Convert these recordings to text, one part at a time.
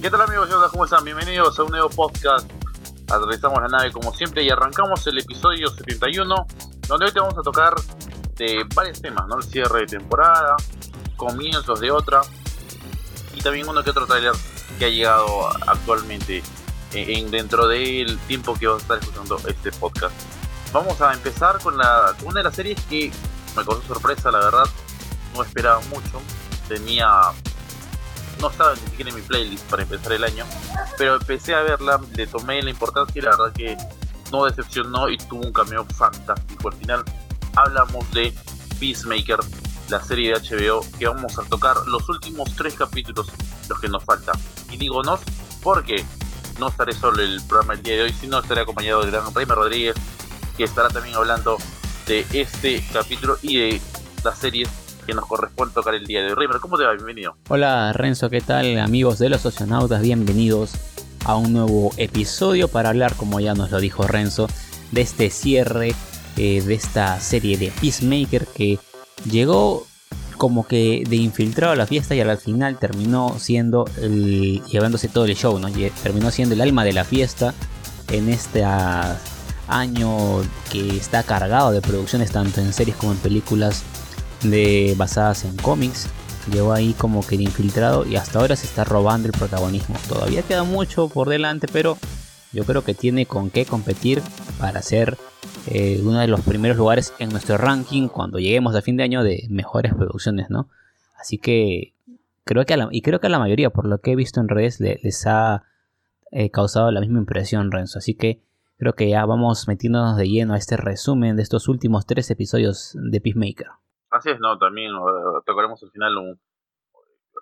¿Qué tal amigos? ¿Cómo están? Bienvenidos a un nuevo podcast. Aterrizamos la nave como siempre y arrancamos el episodio 71, donde hoy te vamos a tocar de varios temas, ¿no? El cierre de temporada, comienzos de otra y también uno que otro trailer que ha llegado actualmente en, dentro del tiempo que vas a estar escuchando este podcast. Vamos a empezar con, una de las series que me causó sorpresa, la verdad. No esperaba mucho. Tenía. No estaba ni siquiera mi playlist para empezar el año. Pero empecé a verla, le tomé la importancia y la verdad que no decepcionó y tuvo un cameo fantástico. Al final hablamos de Peacemaker, la serie de HBO, que vamos a tocar los últimos tres capítulos, los que nos faltan. Y digo nos porque no estaré solo el programa el día de hoy, sino estaré acompañado de gran Reimer Rodríguez, que estará también hablando de este capítulo y de las series nos corresponde tocar el día de. Reimer, ¿cómo te va? Bienvenido. Hola Renzo, ¿qué tal amigos de los socionautas? Bienvenidos a un nuevo episodio para hablar, como ya nos lo dijo Renzo, de este cierre eh, de esta serie de Peacemaker que llegó como que de infiltrado a la fiesta y al final terminó siendo el, llevándose todo el show, ¿no? terminó siendo el alma de la fiesta en este año que está cargado de producciones tanto en series como en películas de, basadas en cómics. Llegó ahí como que de infiltrado y hasta ahora se está robando el protagonismo. Todavía queda mucho por delante, pero yo creo que tiene con qué competir para ser eh, uno de los primeros lugares en nuestro ranking cuando lleguemos a fin de año de mejores producciones, ¿no? Así que creo que a la, y creo que a la mayoría, por lo que he visto en redes, les ha eh, causado la misma impresión, Renzo. Así que creo que ya vamos metiéndonos de lleno a este resumen de estos últimos tres episodios de Peacemaker. Así es, no, también uh, tocaremos al final un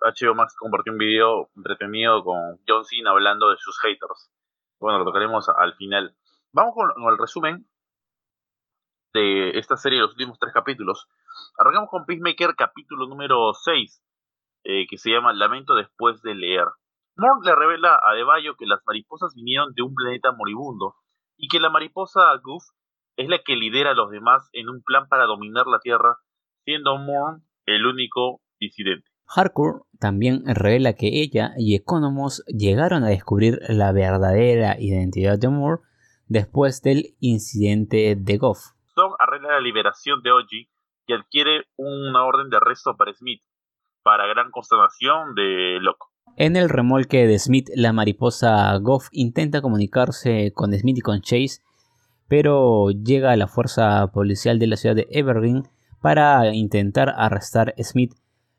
HBO Max compartió un video entretenido con John Cena hablando de sus haters. Bueno, lo tocaremos al final. Vamos con el resumen de esta serie, los últimos tres capítulos. Arrancamos con Peacemaker, capítulo número 6, eh, que se llama Lamento después de leer. Morg le revela a Debayo que las mariposas vinieron de un planeta moribundo y que la mariposa Goof es la que lidera a los demás en un plan para dominar la Tierra, siendo Morn el único disidente. Harcourt también revela que ella y Economos llegaron a descubrir la verdadera identidad de Moore después del incidente de Goff arregla la liberación de Oji y adquiere una orden de arresto para Smith, para gran consternación de Loco. En el remolque de Smith, la mariposa Goff intenta comunicarse con Smith y con Chase, pero llega a la fuerza policial de la ciudad de Evergreen para intentar arrestar a Smith,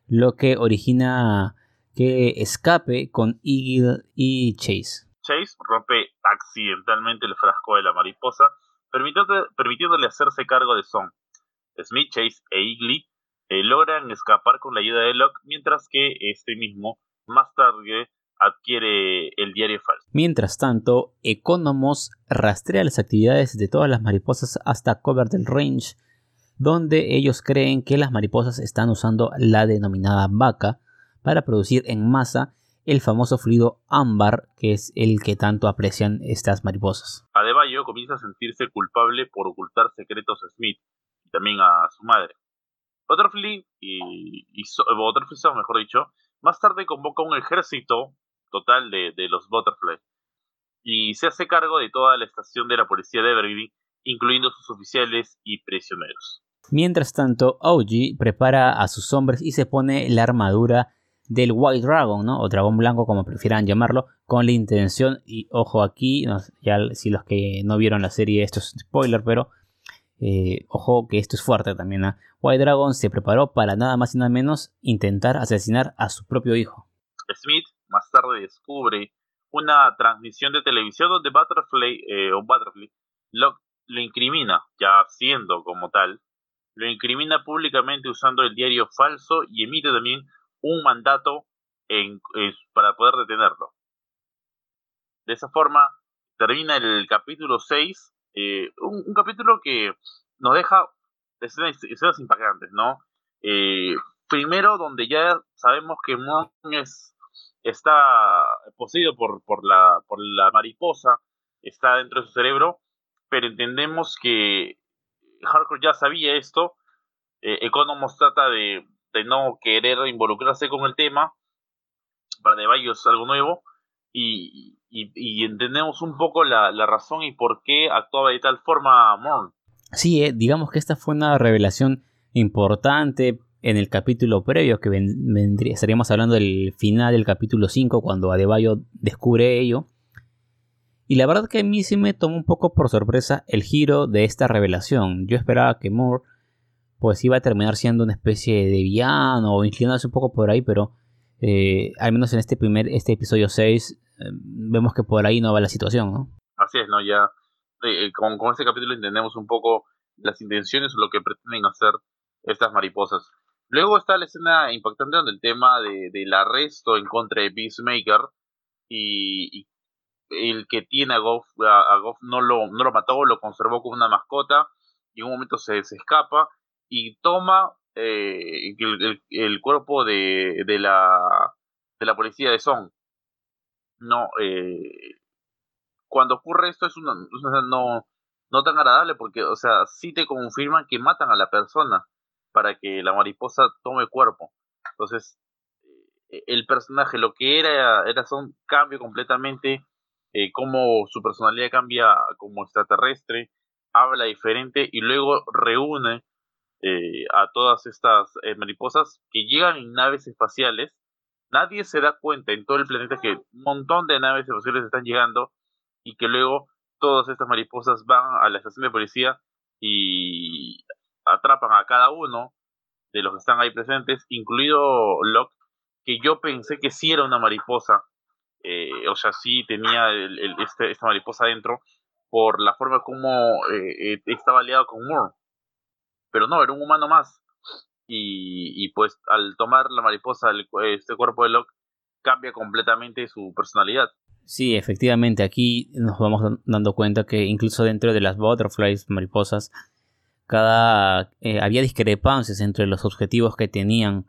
lo que origina que escape con Eagle y Chase. Chase rompe accidentalmente el frasco de la mariposa permitiéndole hacerse cargo de Son. Smith, Chase e Igly eh, logran escapar con la ayuda de Locke, mientras que este mismo más tarde adquiere el diario falso. Mientras tanto, Economos rastrea las actividades de todas las mariposas hasta Coverdale Range, donde ellos creen que las mariposas están usando la denominada vaca para producir en masa el famoso fluido ámbar, que es el que tanto aprecian estas mariposas. Adebayo comienza a sentirse culpable por ocultar secretos a Smith y también a su madre. Butterfly y, y mejor dicho, más tarde convoca un ejército total de, de los Butterfly y se hace cargo de toda la estación de la policía de Evergreen, incluyendo sus oficiales y prisioneros. Mientras tanto, Augie prepara a sus hombres y se pone la armadura del White Dragon, ¿no? O dragón blanco, como prefieran llamarlo, con la intención, y ojo aquí, ya si los que no vieron la serie, esto es spoiler, pero eh, ojo que esto es fuerte también. ¿ah? White Dragon se preparó para nada más y nada menos intentar asesinar a su propio hijo. Smith más tarde descubre una transmisión de televisión donde Butterfly eh, o Butterfly lo incrimina, ya siendo como tal, lo incrimina públicamente usando el diario falso y emite también un mandato en, para poder detenerlo. De esa forma termina el capítulo 6, eh, un, capítulo que nos deja escenas, escenas impactantes, ¿no? Eh, primero, donde ya sabemos que Mon es, está poseído por, por, la, por la mariposa, está dentro de su cerebro, pero entendemos que Hardcore ya sabía esto. Eh, Economos trata de, de no querer involucrarse con el tema. Para De es algo nuevo. y, y, entendemos un poco la, la, razón y por qué actuaba de tal forma Morn. Sí, eh, digamos que esta fue una revelación importante en el capítulo previo, que vendría, estaríamos hablando del final del capítulo 5, cuando Adebayo descubre ello. Y la verdad que a mí sí me tomó un poco por sorpresa el giro de esta revelación. Yo esperaba que Moore pues iba a terminar siendo una especie de villano o inclinándose un poco por ahí, pero eh, al menos en este primer, este episodio 6, eh, vemos que por ahí no va la situación, ¿no? Así es, ¿no? Ya eh, con, con este capítulo entendemos un poco las intenciones o lo que pretenden hacer estas mariposas. Luego está la escena impactante donde el tema de, del arresto en contra de Peacemaker y, el que tiene a Goff, a, Goff no, lo, no lo mató, lo conservó como una mascota y en un momento se, se escapa y toma eh, el, cuerpo de, de, la, de la policía de Song. No, eh, cuando ocurre esto es una, no, no tan agradable porque, o sea, sí te confirman que matan a la persona para que la mariposa tome cuerpo. Entonces, eh, el personaje, lo que era, era son cambio completamente, eh, cómo su personalidad cambia como extraterrestre, habla diferente y luego reúne eh, a todas estas eh, mariposas que llegan en naves espaciales. Nadie se da cuenta en todo el planeta que un montón de naves espaciales están llegando y que luego todas estas mariposas van a la estación de policía y atrapan a cada uno de los que están ahí presentes, incluido Locke, que yo pensé que sí era una mariposa, eh, o sea, sí tenía este, esta mariposa dentro, por la forma como eh, estaba aliado con Moore. Pero no, era un humano más. Y, pues al tomar la mariposa, este cuerpo de Locke, cambia completamente su personalidad. Sí, efectivamente, aquí nos vamos dando cuenta que incluso dentro de las butterflies, mariposas, cada eh, había discrepancias entre los objetivos que tenían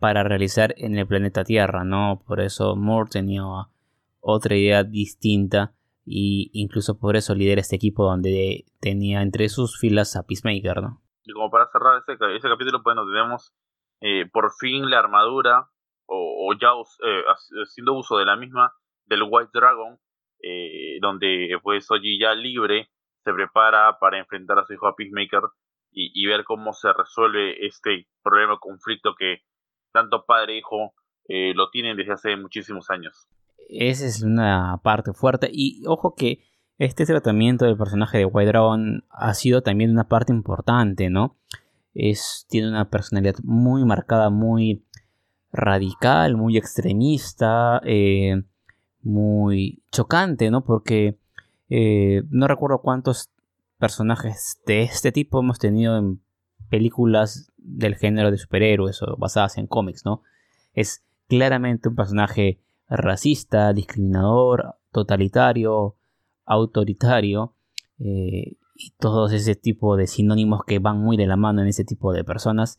para realizar en el planeta Tierra, ¿no? Por eso Moore tenía otra idea distinta y incluso por eso lidera este equipo donde tenía entre sus filas a Peacemaker, ¿no? Y como para cerrar ese, ese capítulo, nos tenemos eh, por fin la armadura o, ya eh, haciendo uso de la misma del White Dragon, donde pues Oji ya libre se prepara para enfrentar a su hijo a Peacemaker y, ver cómo se resuelve este problema, conflicto que tanto padre e hijo eh, lo tienen desde hace muchísimos años. Esa es una parte fuerte y ojo que este tratamiento del personaje de White Dragon ha sido también una parte importante, ¿no? Es, tiene una personalidad muy marcada, muy radical, muy extremista, eh, muy chocante, ¿no? Porque eh, no recuerdo cuántos personajes de este tipo hemos tenido en películas del género de superhéroes o basadas en cómics, ¿no? Es claramente un personaje racista, discriminador, totalitario, autoritario eh, y todos ese tipo de sinónimos que van muy de la mano en ese tipo de personas.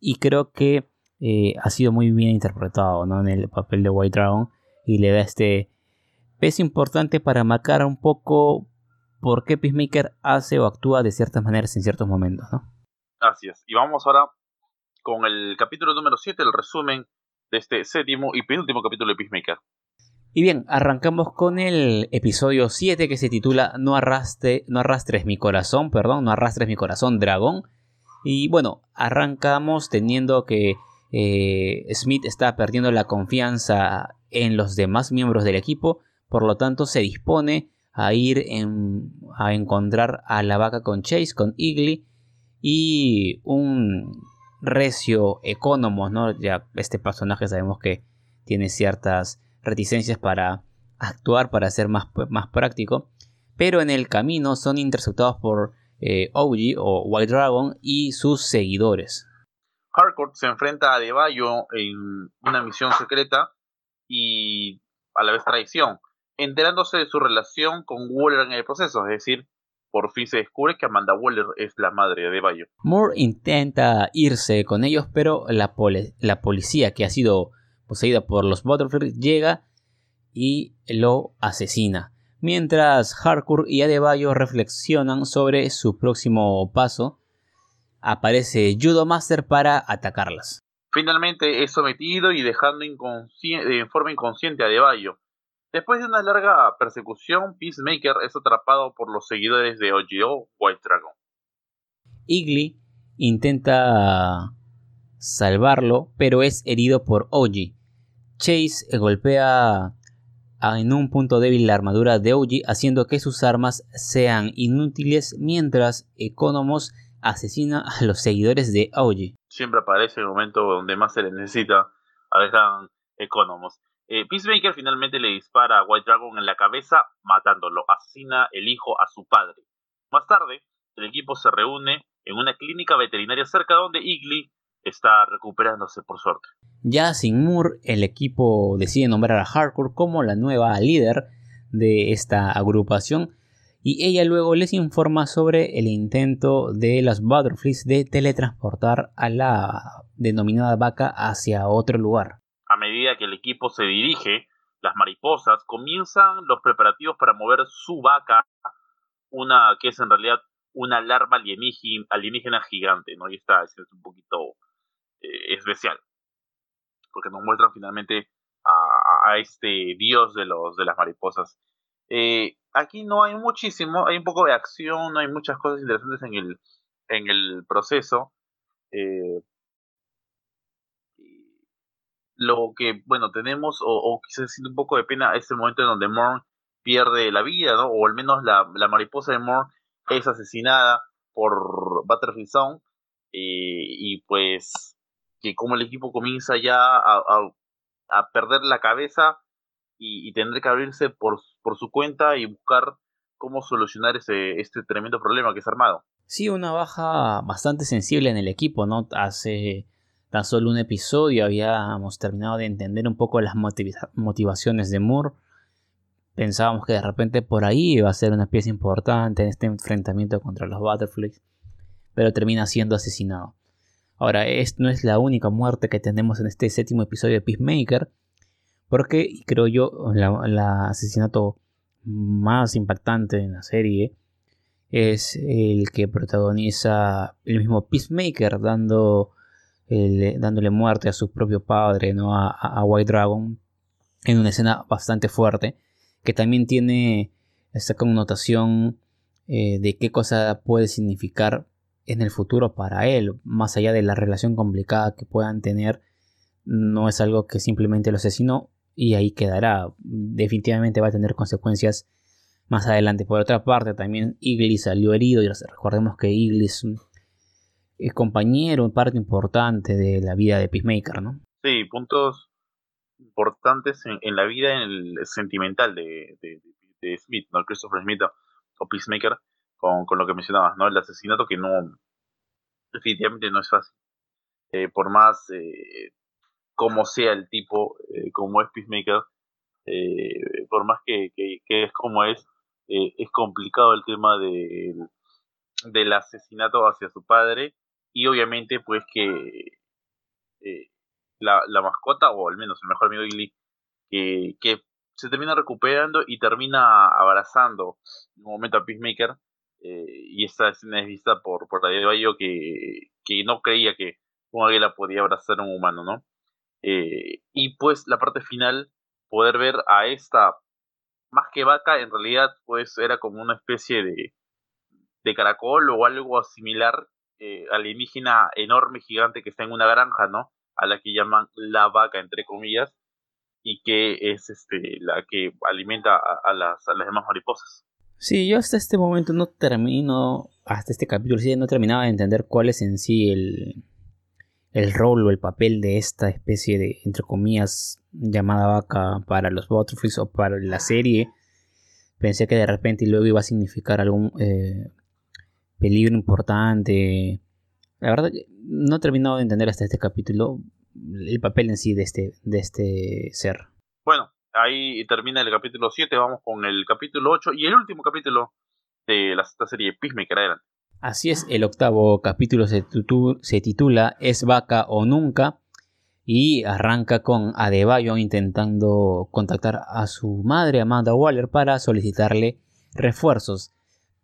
Y creo que eh, ha sido muy bien interpretado ¿no? en el papel de White Dragon y le da este es importante para marcar un poco por qué Peacemaker hace o actúa de ciertas maneras en ciertos momentos, ¿no? Así es. Y vamos ahora con el capítulo número 7, el resumen de este séptimo y penúltimo capítulo de Peacemaker. Y bien, arrancamos con el episodio 7 que se titula No, arrastre, no arrastres mi corazón, perdón, no arrastres mi corazón, dragón. Y bueno, arrancamos teniendo que eh, Smith está perdiendo la confianza en los demás miembros del equipo por lo tanto, se dispone a ir a encontrar a la vaca con Chase, con Igly y un recio ecónomo, ¿no? Ya este personaje sabemos que tiene ciertas reticencias para actuar, para ser más, más práctico, pero en el camino son interceptados por eh, OG o White Dragon y sus seguidores. Harcourt se enfrenta a Devallo en una misión secreta y a la vez traición enterándose de su relación con Waller en el proceso, es decir, por fin se descubre que Amanda Waller es la madre de Bayo. Moore intenta irse con ellos, pero la, la policía que ha sido poseída por los Butterfield llega y lo asesina. Mientras Harcourt y Adebayo reflexionan sobre su próximo paso, aparece Judo Master para atacarlas. Finalmente es sometido y dejando en forma inconsciente a Deballo. Después de una larga persecución, Peacemaker es atrapado por los seguidores de OGO White Dragon. Igly intenta salvarlo, pero es herido por OG. Chase golpea en un punto débil la armadura de OG, haciendo que sus armas sean inútiles mientras Economos asesina a los seguidores de OG. Siempre aparece el momento donde más se le necesita a Economos. Eh, Peacemaker finalmente le dispara a White Dragon en la cabeza, matándolo. Asesina el hijo a su padre. Más tarde, el equipo se reúne en una clínica veterinaria cerca donde Igly está recuperándose por suerte. Ya sin Moore, el equipo decide nombrar a Hardcore como la nueva líder de esta agrupación y ella luego les informa sobre el intento de las Butterflies de teletransportar a la denominada vaca hacia otro lugar. A medida que equipo se dirige, las mariposas comienzan los preparativos para mover su vaca, una que es en realidad una larva alienígena, gigante, ¿no? Y está es un poquito eh, especial, porque nos muestran finalmente a, este dios de los de las mariposas. Eh, aquí no hay muchísimo, hay un poco de acción, no hay muchas cosas interesantes en el en el proceso. Eh, lo que, bueno, tenemos, o, o quizás siente un poco de pena, es momento en donde Morn pierde la vida, ¿no? O al menos la, la mariposa de Morn es asesinada por Butterfield Sound. y pues que como el equipo comienza ya a, a, perder la cabeza y, y, tendré que abrirse por, por su cuenta y buscar cómo solucionar ese, este tremendo problema que es armado. Sí, una baja bastante sensible en el equipo, ¿no? Hace tan solo un episodio habíamos terminado de entender un poco las motivaciones de Moore. Pensábamos que de repente por ahí iba a ser una pieza importante en este enfrentamiento contra los Butterflies, pero termina siendo asesinado. Ahora, esta no es la única muerte que tenemos en este séptimo episodio de Peacemaker, porque creo yo el asesinato más impactante en la serie es el que protagoniza el mismo Peacemaker dando dándole muerte a su propio padre, ¿no? A, White Dragon, en una escena bastante fuerte, que también tiene esta connotación eh, de qué cosa puede significar en el futuro para él, más allá de la relación complicada que puedan tener, no es algo que simplemente lo asesinó y ahí quedará. Definitivamente va a tener consecuencias más adelante. Por otra parte, también Iglis salió herido y recordemos que Iglis es compañero, parte importante de la vida de Peacemaker, ¿no? Sí, puntos importantes en, la vida en el sentimental de, Smith, ¿no? Christopher Smith o Peacemaker con, con lo que mencionabas, ¿no? El asesinato que no, definitivamente no es fácil. Eh, por más eh, como sea el tipo, eh, como es Peacemaker, por más que, que, es como es, es complicado el tema de, del asesinato hacia su padre y obviamente pues que la, la, mascota, o al menos el mejor amigo de que se termina recuperando y termina abrazando en un momento a Peacemaker eh, y esta escena es vista por, por David Bayo que, que no creía que un águila podía abrazar a un humano, ¿no? Eh, y pues la parte final, poder ver a esta, más que vaca, en realidad pues era como una especie de, de caracol o algo similar, eh, alienígena enorme, gigante que está en una granja, ¿no? A la que llaman la vaca, entre comillas, y que es este la que alimenta a, las, a las demás mariposas. Sí, yo hasta este momento no termino, hasta este capítulo sí, no terminaba de entender cuál es en sí el, el rol o el papel de esta especie de, entre comillas, llamada vaca para los Butterflies o para la serie. Pensé que de repente luego iba a significar algún eh, peligro importante. La verdad, no he terminado de entender hasta este capítulo el papel en sí de este, de este ser. Bueno, ahí termina el capítulo 7, vamos con el capítulo 8 y el último capítulo de la serie Peacemaker adelante. Así es, el octavo capítulo se, titula Es vaca o nunca y arranca con Adebayo intentando contactar a su madre Amanda Waller para solicitarle refuerzos,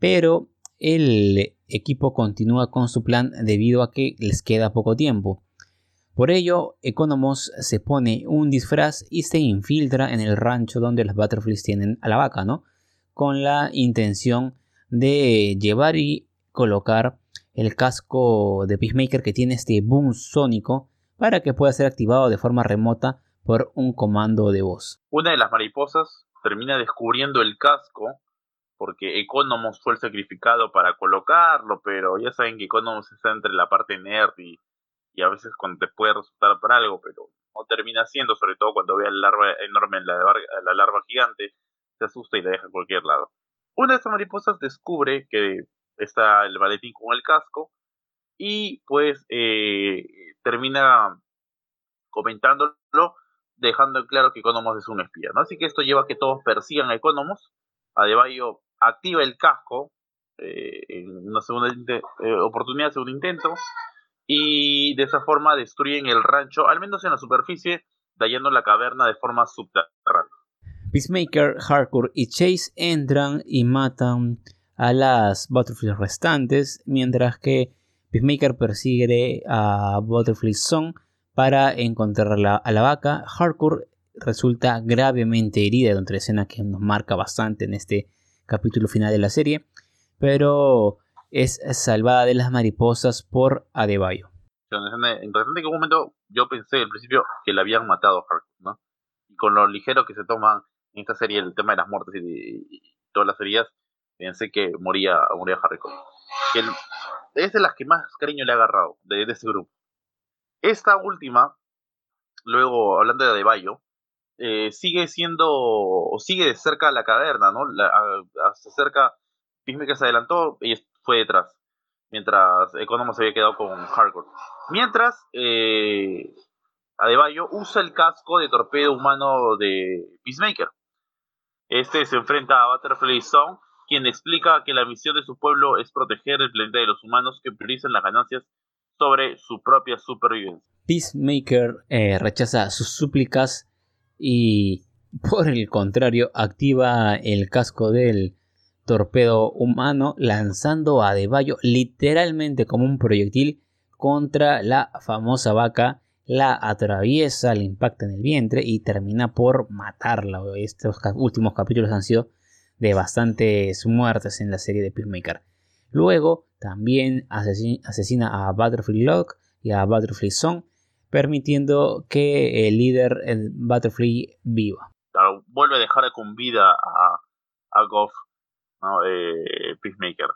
pero el equipo continúa con su plan debido a que les queda poco tiempo. Por ello, Economos se pone un disfraz y se infiltra en el rancho donde los Butterflies tienen a la vaca, ¿no? Con la intención de llevar y colocar el casco de Peacemaker que tiene este boom sónico para que pueda ser activado de forma remota por un comando de voz. Una de las mariposas termina descubriendo el casco porque Economos fue el sacrificado para colocarlo, pero ya saben que Economos está entre la parte nerd y, a veces cuando te puede resultar para algo, pero no termina siendo, sobre todo cuando ve a la larva enorme, la, la larva gigante, se asusta y la deja a cualquier lado. Una de estas mariposas descubre que está el maletín con el casco y pues eh, termina comentándolo dejando claro que Economos es un espía, ¿no? Así que esto lleva a que todos persigan a Economos. Adebayo activa el casco eh, en una segunda eh, oportunidad, segundo intento, y de esa forma destruyen el rancho, al menos en la superficie, dañando la caverna de forma subterránea. Peacemaker, Hardcore y Chase entran y matan a las Butterflies restantes, mientras que Peacemaker persigue a Butterfly Song para encontrar a la vaca. Hardcore resulta gravemente herida, de otra escena que nos marca bastante en este capítulo final de la serie, pero es salvada de las mariposas por Adebayo. Interesante que en un momento yo pensé al principio que la habían matado a ¿no? Y con lo ligero que se toman en esta serie el tema de las muertes y, todas las heridas, pensé que moría, moría. Que es de las que más cariño le ha agarrado de, de este grupo. Esta última, luego hablando de Adebayo, eh, sigue siendo, o sigue de cerca la caverna, ¿no? La, se acerca, se adelantó y fue detrás, mientras Economo se había quedado con Hardcore. Mientras, eh, Adebayo usa el casco de torpedo humano de Peacemaker. Este se enfrenta a Butterfly Song, quien explica que la misión de su pueblo es proteger el planeta de los humanos que priorizan las ganancias sobre su propia supervivencia. Peacemaker eh, rechaza sus súplicas y por el contrario activa el casco del torpedo humano lanzando a Deballo literalmente como un proyectil contra la famosa vaca, la atraviesa, le impacta en el vientre y termina por matarla. Estos últimos capítulos han sido de bastantes muertes en la serie de Peacemaker. Luego también asesina a Butterfly Lock y a Butterfly Song permitiendo que el líder el Butterfly viva. vuelve a dejar con vida a, a Goff, eh, Peacemaker.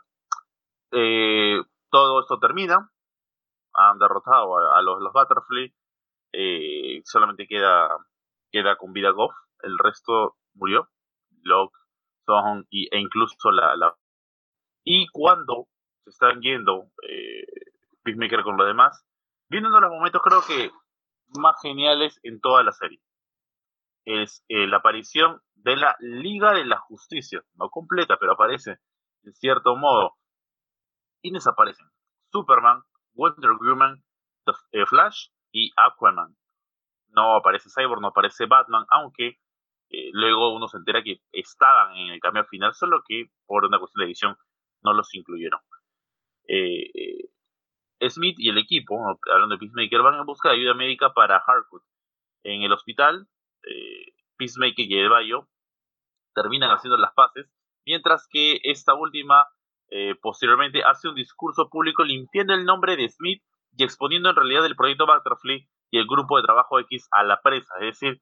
Eh, todo esto termina, han derrotado a, los, los Butterfly, eh, solamente queda, queda con vida Goff, el resto murió, Locke, Song e incluso la, la... Y cuando se están yendo Peacemaker con los demás, viendo los momentos creo que más geniales en toda la serie. Es eh, la aparición de la Liga de la Justicia, no completa, pero aparece en cierto modo. Y desaparecen Superman, Wonder Woman, eh, Flash y Aquaman. No aparece Cyborg, no aparece Batman, aunque eh, luego uno se entera que estaban en el cambio final, solo que por una cuestión de edición no los incluyeron. Eh, Smith y el equipo, hablando de Peacemaker, van en busca de ayuda médica para Harcourt. En el hospital, eh, Peacemaker y Bayo terminan haciendo las paces, mientras que esta última eh, posteriormente hace un discurso público limpiando el nombre de Smith y exponiendo en realidad el proyecto Butterfly y el grupo de trabajo X a la presa, es decir,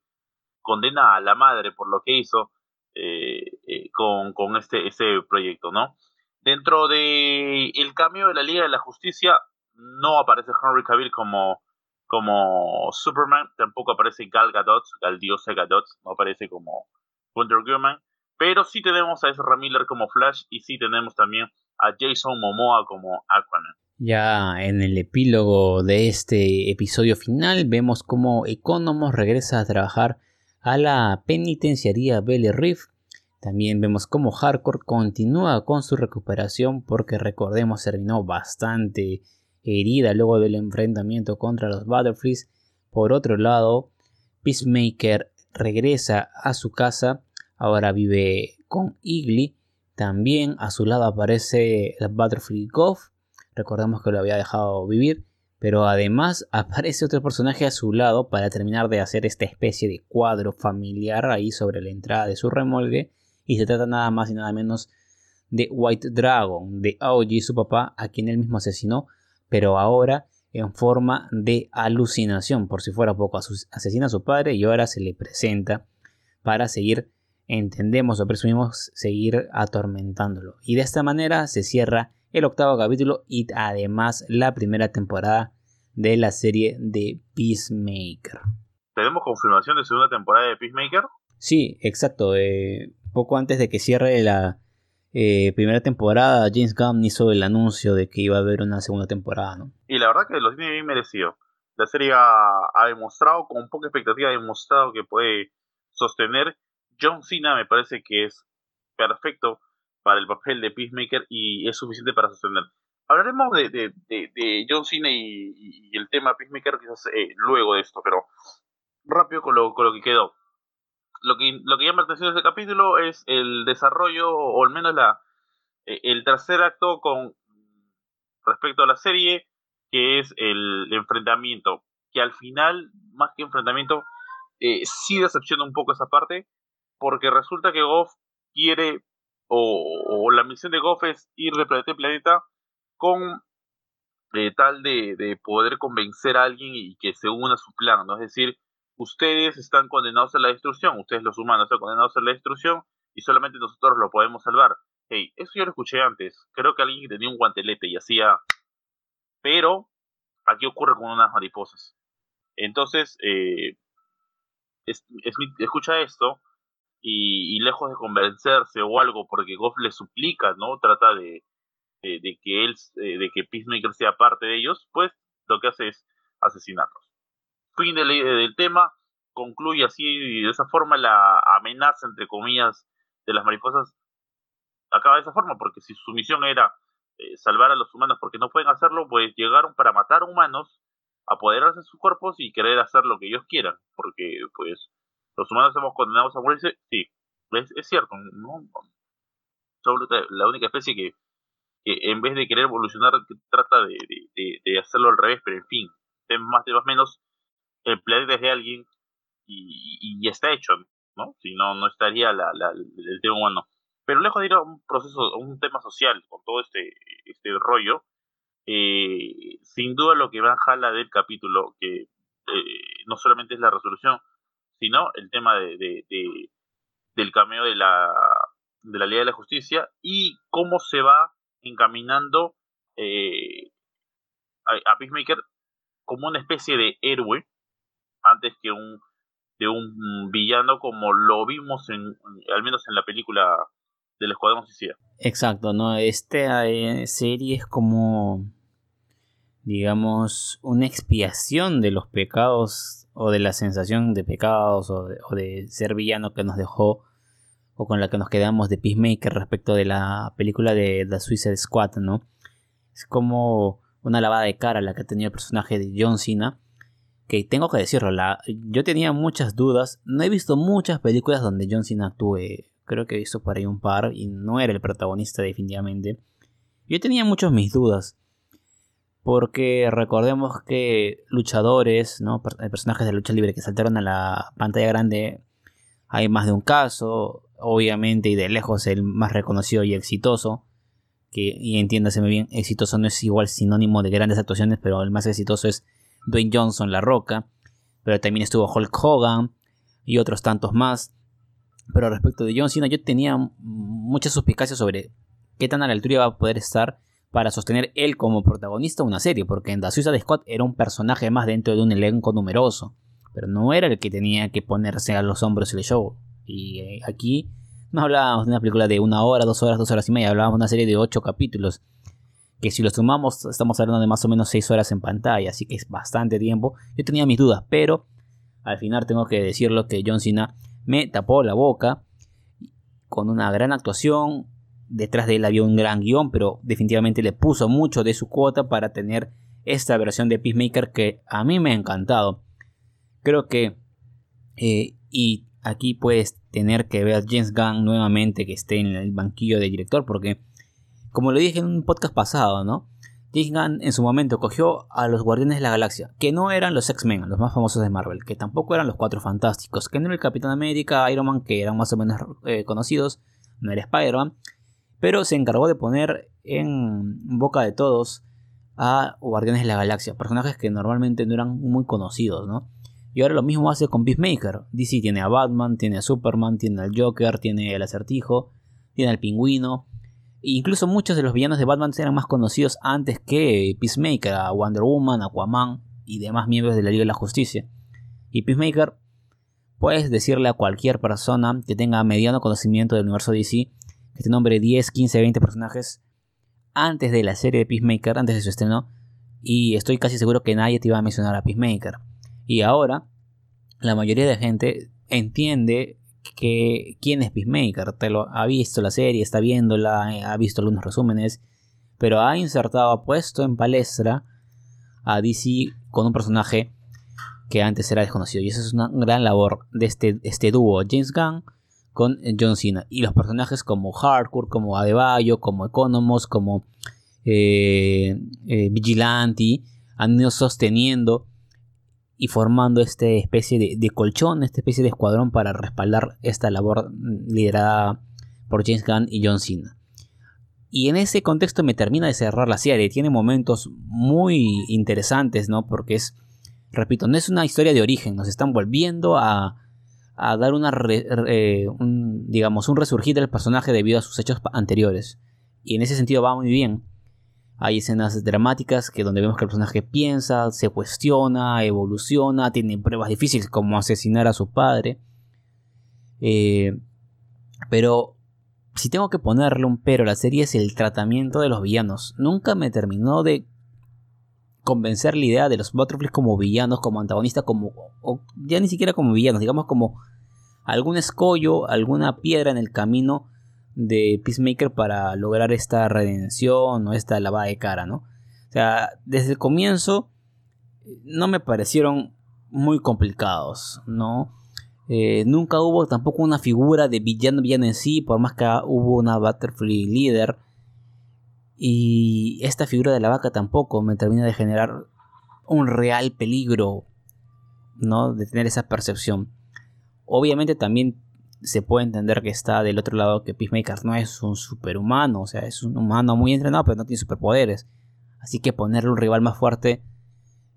condena a la madre por lo que hizo eh, con, con, este, proyecto, ¿no? Dentro de el cambio de la Liga de la Justicia, no aparece Henry Cavill como, como Superman, tampoco aparece Gal Gadot, Gal Diosa Gadot, no aparece como Wonder Woman, pero sí tenemos a Ezra Miller como Flash y sí tenemos también a Jason Momoa como Aquaman. Ya en el epílogo de este episodio final vemos cómo Economos regresa a trabajar a la penitenciaría Belly Reef. También vemos cómo Hardcore continúa con su recuperación porque recordemos terminó bastante herida luego del enfrentamiento contra los Butterflies. Por otro lado, Peacemaker regresa a su casa, ahora vive con Igly. También a su lado aparece el Butterfly Goff, recordemos que lo había dejado vivir. Pero además aparece otro personaje a su lado para terminar de hacer esta especie de cuadro familiar ahí sobre la entrada de su remolque. Y se trata nada más y nada menos de White Dragon, de Aoji, su papá, a quien él mismo asesinó, pero ahora en forma de alucinación. Por si fuera poco, asesina a su padre y ahora se le presenta para seguir, entendemos o presumimos, seguir atormentándolo. Y de esta manera se cierra el octavo capítulo y además la primera temporada de la serie de Peacemaker. ¿Tenemos confirmación de segunda temporada de Peacemaker? Sí, exacto. Eh, poco antes de que cierre la eh, primera temporada, James Gunn hizo el anuncio de que iba a haber una segunda temporada. ¿no? Y la verdad que lo tiene bien merecido. La serie ha, demostrado, con poca expectativa, ha demostrado que puede sostener. John Cena me parece que es perfecto para el papel de Peacemaker y es suficiente para sostener. Hablaremos de, de, John Cena y, el tema Peacemaker quizás eh, luego de esto, pero rápido con lo, con lo que quedó. Lo que, lo que llama la atención de este capítulo es el desarrollo, o al menos la, eh, el tercer acto con respecto a la serie, que es el enfrentamiento, que al final, más que enfrentamiento, eh, sí decepciona un poco esa parte, porque resulta que Goff quiere o, la misión de Goff es ir de planeta en planeta con eh, tal de, poder convencer a alguien y que se una a su plan, ¿no? Es decir, ustedes están condenados a la destrucción, ustedes los humanos están condenados a la destrucción y solamente nosotros lo podemos salvar. Hey, eso yo lo escuché antes, creo que alguien tenía un guantelete y hacía... Pero aquí ocurre con unas mariposas. Entonces, eh, escucha esto y, lejos de convencerse o algo, porque Goff le suplica, ¿no? Trata de, de, que él, eh, de que Peacemaker sea parte de ellos, pues lo que hace es asesinarlos. Fin del, del tema, concluye así, de esa forma la amenaza, entre comillas, de las mariposas acaba de esa forma, porque si su misión era eh, salvar a los humanos porque no pueden hacerlo, pues llegaron para matar humanos, apoderarse de sus cuerpos y querer hacer lo que ellos quieran, porque pues los humanos somos condenados a morirse, sí, es, cierto, ¿no? La única especie que, en vez de querer evolucionar trata de, hacerlo al revés, pero en fin, más de más menos, el es de alguien y, está hecho, ¿no? Si no, no estaría la, la, el tema humano. Pero lejos de ir a un proceso, a un tema social con todo este, este rollo, eh, sin duda lo que va jala del capítulo, que eh, no solamente es la resolución, sino el tema de, de, del cameo de la, de la Liga de la Justicia y cómo se va encaminando eh, a, Peacemaker como una especie de héroe antes que un de un villano como lo vimos en al menos en la película del Escuadrón Suicida. Exacto, no, esta eh, serie es como digamos una expiación de los pecados o de la sensación de pecados o de, ser villano que nos dejó o con la que nos quedamos de Peacemaker respecto de la película de The Suicide Squad, ¿no? Es como una lavada de cara la que tenido el personaje de John Cena, que tengo que decirlo, la, yo tenía muchas dudas, no he visto muchas películas donde John Cena actúe, creo que he visto por ahí un par y no era el protagonista definitivamente. Yo tenía muchas mis dudas, porque recordemos que luchadores, ¿no? personajes de lucha libre que saltaron a la pantalla grande, hay más de un caso, obviamente y de lejos el más reconocido y exitoso, que y entiéndaseme bien, exitoso no es igual sinónimo de grandes actuaciones, pero el más exitoso es Dwayne Johnson, La Roca, pero también estuvo Hulk Hogan y otros tantos más. Pero respecto de John yo tenía muchas suspicacias sobre qué tan a la altura va a poder estar para sostener él como protagonista una serie, porque en The Suicide Squad era un personaje más dentro de un elenco numeroso, pero no era el que tenía que ponerse a los hombros el show. Y eh, aquí no hablábamos de una película de una hora, dos horas, dos horas y media, hablábamos de una serie de ocho capítulos, que si lo sumamos estamos hablando de más o menos seis horas en pantalla, así que es bastante tiempo. Yo tenía mis dudas, pero al final tengo que decirlo que John Cena me tapó la boca con una gran actuación, detrás de él había un gran guion, pero definitivamente le puso mucho de su cuota para tener esta versión de Peacemaker que a mí me ha encantado. Creo que, eh, y aquí puedes tener que ver a James Gunn nuevamente que esté en el banquillo de director, porque, como lo dije en un podcast pasado, ¿no? Gunn en su momento cogió a los Guardianes de la Galaxia, que no eran los X-Men, los más famosos de Marvel, que tampoco eran los Cuatro Fantásticos, que no era el Capitán América, Iron Man, que eran más o menos eh, conocidos, no era Spider-Man, pero se encargó de poner en boca de todos a Guardianes de la Galaxia, personajes que normalmente no eran muy conocidos, ¿no? Y ahora lo mismo hace con Peacemaker. DC tiene a Batman, tiene a Superman, tiene al Joker, tiene al Acertijo, tiene al Pingüino. Incluso muchos de los villanos de Batman eran más conocidos antes que Peacemaker, a Wonder Woman, Aquaman y demás miembros de la Liga de la Justicia. Y Peacemaker, puedes decirle a cualquier persona que tenga mediano conocimiento del universo DC que te nombre 10, 15, 20 personajes antes de la serie de Peacemaker, antes de su estreno, y estoy casi seguro que nadie te iba a mencionar a Peacemaker. Y ahora, la mayoría de gente entiende que quién es Peacemaker, te lo ha visto la serie, está viéndola, eh, ha visto algunos resúmenes, pero ha insertado, ha puesto en palestra a DC con un personaje que antes era desconocido. Y eso es una gran labor de este, este dúo, James Gunn con John Cena. Y los personajes como Hardcore, como Adebayo, como Economos, como eh, eh, Vigilante, han ido sosteniendo y formando esta especie de, colchón, esta especie de escuadrón para respaldar esta labor liderada por James Gunn y John Cena. Y en ese contexto me termina de cerrar la serie. Tiene momentos muy interesantes, ¿no? Porque es, repito, no es una historia de origen. Nos están volviendo a, dar una un, digamos un resurgir del personaje debido a sus hechos anteriores y en ese sentido va muy bien hay escenas dramáticas que donde vemos que el personaje piensa se cuestiona evoluciona tiene pruebas difíciles como asesinar a su padre. Eh, pero si tengo que ponerle un pero a la serie es el tratamiento de los villanos. Nunca me terminó de convencer la idea de los Butterflies como villanos, como antagonistas, como, o ya ni siquiera como villanos, digamos como algún escollo, alguna piedra en el camino de Peacemaker para lograr esta redención o esta lavada de cara, ¿no? O sea, desde el comienzo no me parecieron muy complicados, ¿no? Eh, nunca hubo tampoco una figura de villano villano en sí, por más que hubo una Butterfly líder y esta figura de la vaca tampoco me termina de generar un real peligro, ¿no? De tener esa percepción. Obviamente también se puede entender que está del otro lado que Peacemaker no es un superhumano, o sea, es un humano muy entrenado, pero no tiene superpoderes. Así que ponerle un rival más fuerte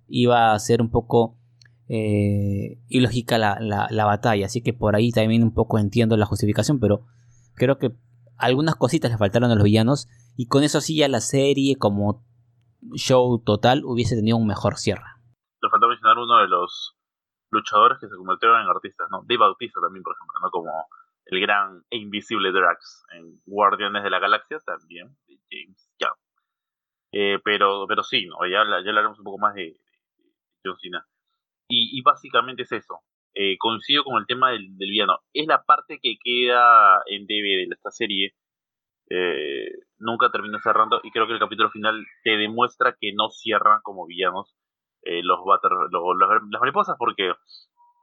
iba a ser un poco eh, ilógica la, la, batalla. Así que por ahí también un poco entiendo la justificación, pero creo que algunas cositas le faltaron a los villanos y con eso sí ya la serie como show total hubiese tenido un mejor cierre. Te falta mencionar uno de los luchadores que se convirtieron en artistas, ¿no? Dave Bautista también, por ejemplo, ¿no? Como el gran e invisible Drax en Guardianes de la Galaxia, también, de James Gunn. Eh, pero, pero sí, ¿no? Ya, ya hablaremos un poco más de, John Cena. Y, básicamente es eso. Eh, coincido con el tema del, del, villano. Es la parte que queda en DVD de esta serie eh, nunca terminó cerrando y creo que el capítulo final te demuestra que no cierran como villanos eh, los, las mariposas porque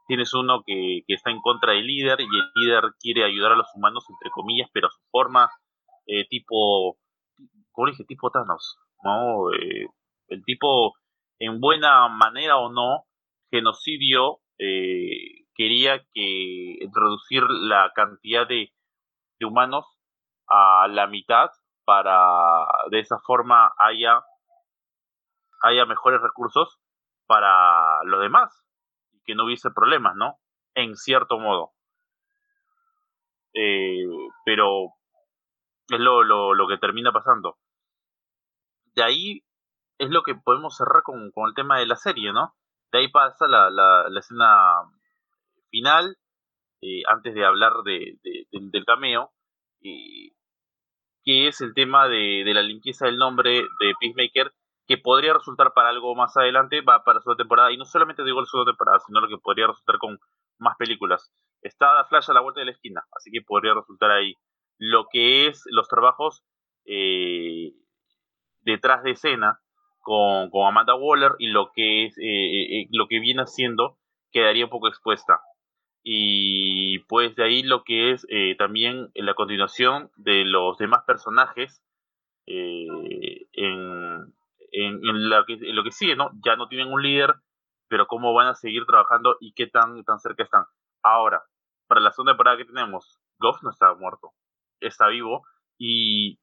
tienes uno que, está en contra del líder y el líder quiere ayudar a los humanos entre comillas pero a su forma eh, tipo como dije tipo Thanos no el tipo en buena manera o no genocidio quería que reducir la cantidad de humanos a la mitad para de esa forma haya, haya mejores recursos para los demás y que no hubiese problemas, ¿no? En cierto modo. Eh, pero es lo, lo, lo, que termina pasando. De ahí es lo que podemos cerrar con, con el tema de la serie, ¿no? De ahí pasa la, la, la escena final, eh, antes de hablar de, del cameo, que es el tema de, la limpieza del nombre de Peacemaker, que podría resultar para algo más adelante, va para su temporada, y no solamente digo la segunda temporada, sino lo que podría resultar con más películas. Está Flash a la vuelta de la esquina, así que podría resultar ahí. Lo que es los trabajos eh, detrás de escena con, Amanda Waller y lo que es eh, eh, lo que viene haciendo quedaría un poco expuesta y pues de ahí lo que es eh, también la continuación de los demás personajes eh, en, lo que, en sigue, ¿no? Ya no tienen un líder, pero cómo van a seguir trabajando y qué tan, tan cerca están. Ahora, para la segunda temporada que tenemos, Goff no está muerto, está vivo y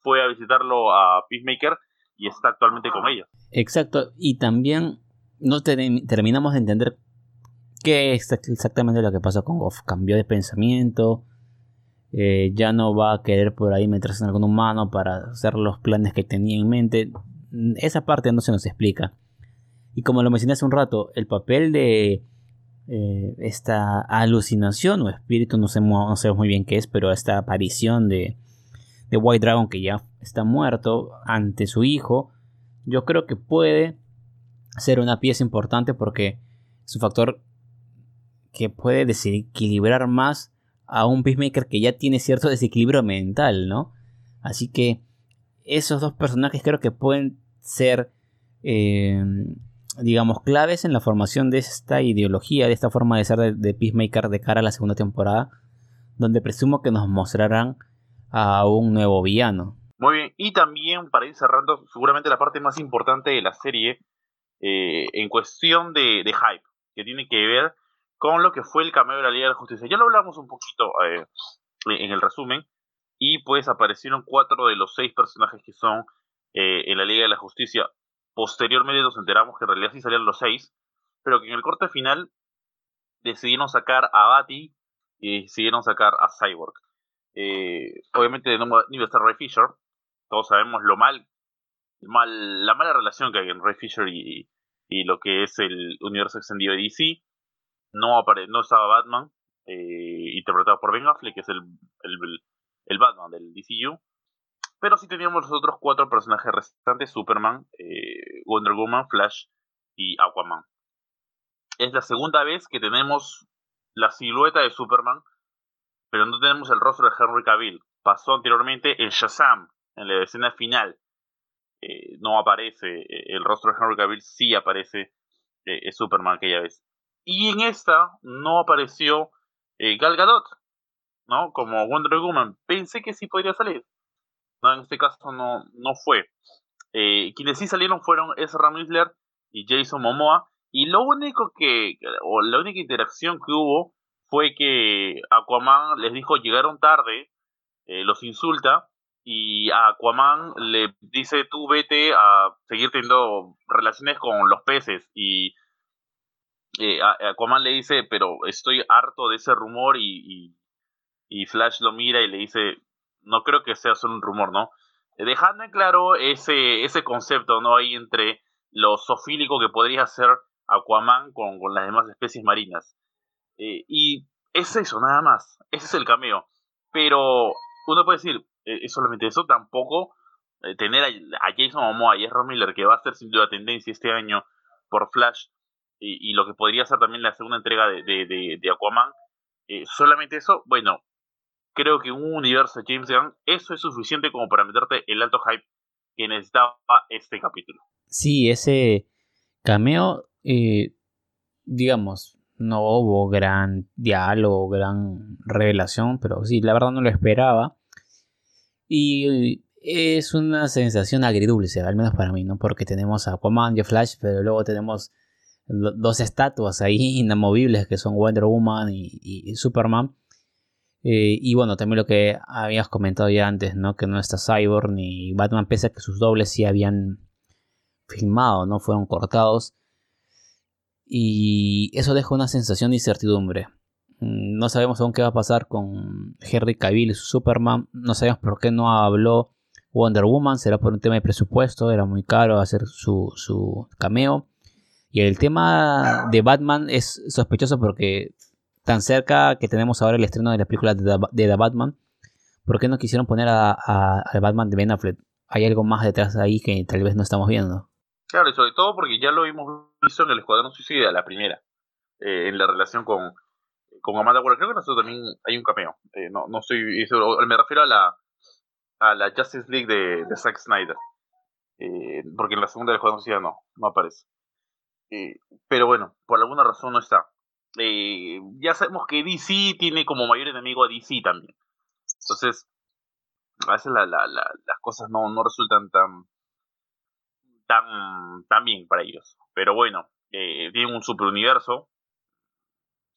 fue a visitarlo a Peacemaker y está actualmente con ellos. Exacto, y también no terminamos de entender qué es exactamente lo que pasó con Goff. Cambió de pensamiento, eh, ya no va a querer por ahí meterse en algún humano para hacer los planes que tenía en mente. Esa parte no se nos explica. Y como lo mencioné hace un rato, el papel de eh, esta alucinación o espíritu, no sé, no sé muy bien qué es, pero esta aparición de, de White Dragon que ya está muerto ante su hijo, yo creo que puede ser una pieza importante porque es un factor que puede desequilibrar más a un Peacemaker que ya tiene cierto desequilibrio mental, ¿no? Así que esos dos personajes creo que pueden ser, eh, digamos, claves en la formación de esta ideología, de esta forma de ser de, Peacemaker de cara a la segunda temporada, donde presumo que nos mostrarán a un nuevo villano. Muy bien, y también para ir cerrando, seguramente la parte más importante de la serie eh, en cuestión de, de hype, que tiene que ver con lo que fue el cameo de la Liga de la Justicia. Ya lo hablamos un poquito eh, en el resumen, y pues aparecieron cuatro de los seis personajes que son eh, en la Liga de la Justicia. Posteriormente nos enteramos que en realidad sí salían los seis, pero que en el corte final decidieron sacar a Batty y decidieron sacar a Cyborg. Eh, obviamente de nuevo iba a Ray Fisher, todos sabemos lo mal, mal, la mala relación que hay en Ray Fisher y, y lo que es el universo extendido de DC no, apare no estaba Batman, eh, interpretado por Ben Affleck, que es el, el, Batman del DCU. Pero sí teníamos los otros cuatro personajes restantes, Superman, eh, Wonder Woman, Flash y Aquaman. Es la segunda vez que tenemos la silueta de Superman, pero no tenemos el rostro de Henry Cavill. Pasó anteriormente en Shazam, en la escena final. Eh, no aparece el rostro de Henry Cavill, sí aparece Superman aquella vez. Y en esta no apareció eh, Gal Gadot, ¿no? Como Wonder Woman. Pensé que sí podría salir. No, en este caso no, no fue. Eh, quienes sí salieron fueron Ezra Miller y Jason Momoa. Y lo único que, o la única interacción que hubo fue que Aquaman les dijo llegaron tarde, eh, los insulta, y a Aquaman le dice tú vete a seguir teniendo relaciones con los peces. Y eh, Aquaman le dice, pero estoy harto de ese rumor y, y, Flash lo mira y le dice, no creo que sea solo un rumor, ¿no? Eh, dejando en claro ese, ese concepto, ¿no? Ahí entre lo sofílico que podría ser Aquaman con, con las demás especies marinas. Eh, y es eso, nada más. Ese es el cameo. Pero uno puede decir, eh, es solamente eso, tampoco tener a, Jason Momoa y Ezra Miller, que va a ser sin duda tendencia este año por Flash, y, lo que podría ser también la segunda entrega de, de, Aquaman, eh, solamente eso, bueno, creo que un universo de James Gunn, eso es suficiente como para meterte el alto hype que necesitaba este capítulo. Sí, ese cameo, eh, digamos, no hubo gran diálogo, gran revelación, pero sí, la verdad no lo esperaba. Y es una sensación agridulce, al menos para mí, ¿no? Porque tenemos a Aquaman y Flash, pero luego tenemos dos estatuas ahí inamovibles que son Wonder Woman y, Superman. Eh, y bueno, también lo que habías comentado ya antes, ¿no? Que no está Cyborg ni Batman, pese a que sus dobles sí habían filmado, ¿no? Fueron cortados. Y eso deja una sensación de incertidumbre. Mm, no sabemos aún qué va a pasar con Henry Cavill y su Superman. No sabemos por qué no habló Wonder Woman. Será por un tema de presupuesto. Era muy caro hacer su, su cameo. Y el tema de Batman es sospechoso porque tan cerca que tenemos ahora el estreno de la película de The, Batman, ¿por qué no quisieron poner a, al Batman de Ben Affleck? Hay algo más detrás de ahí que tal vez no estamos viendo. Claro, y sobre todo porque ya lo hemos visto en el Escuadrón Suicida, la primera, eh, en la relación con, con Amanda Waller. Creo que nosotros también hay un cameo. Eh, no, no estoy me refiero a la, a la Justice League de, de Zack Snyder. Eh, porque en la segunda del Escuadrón Suicida no, no aparece. Pero bueno, por alguna razón no está. Eh, ya sabemos que DC tiene como mayor enemigo a DC también. Entonces, a veces las cosas no, no resultan tan, tan, tan bien para ellos. Pero bueno, eh, tienen un super universo.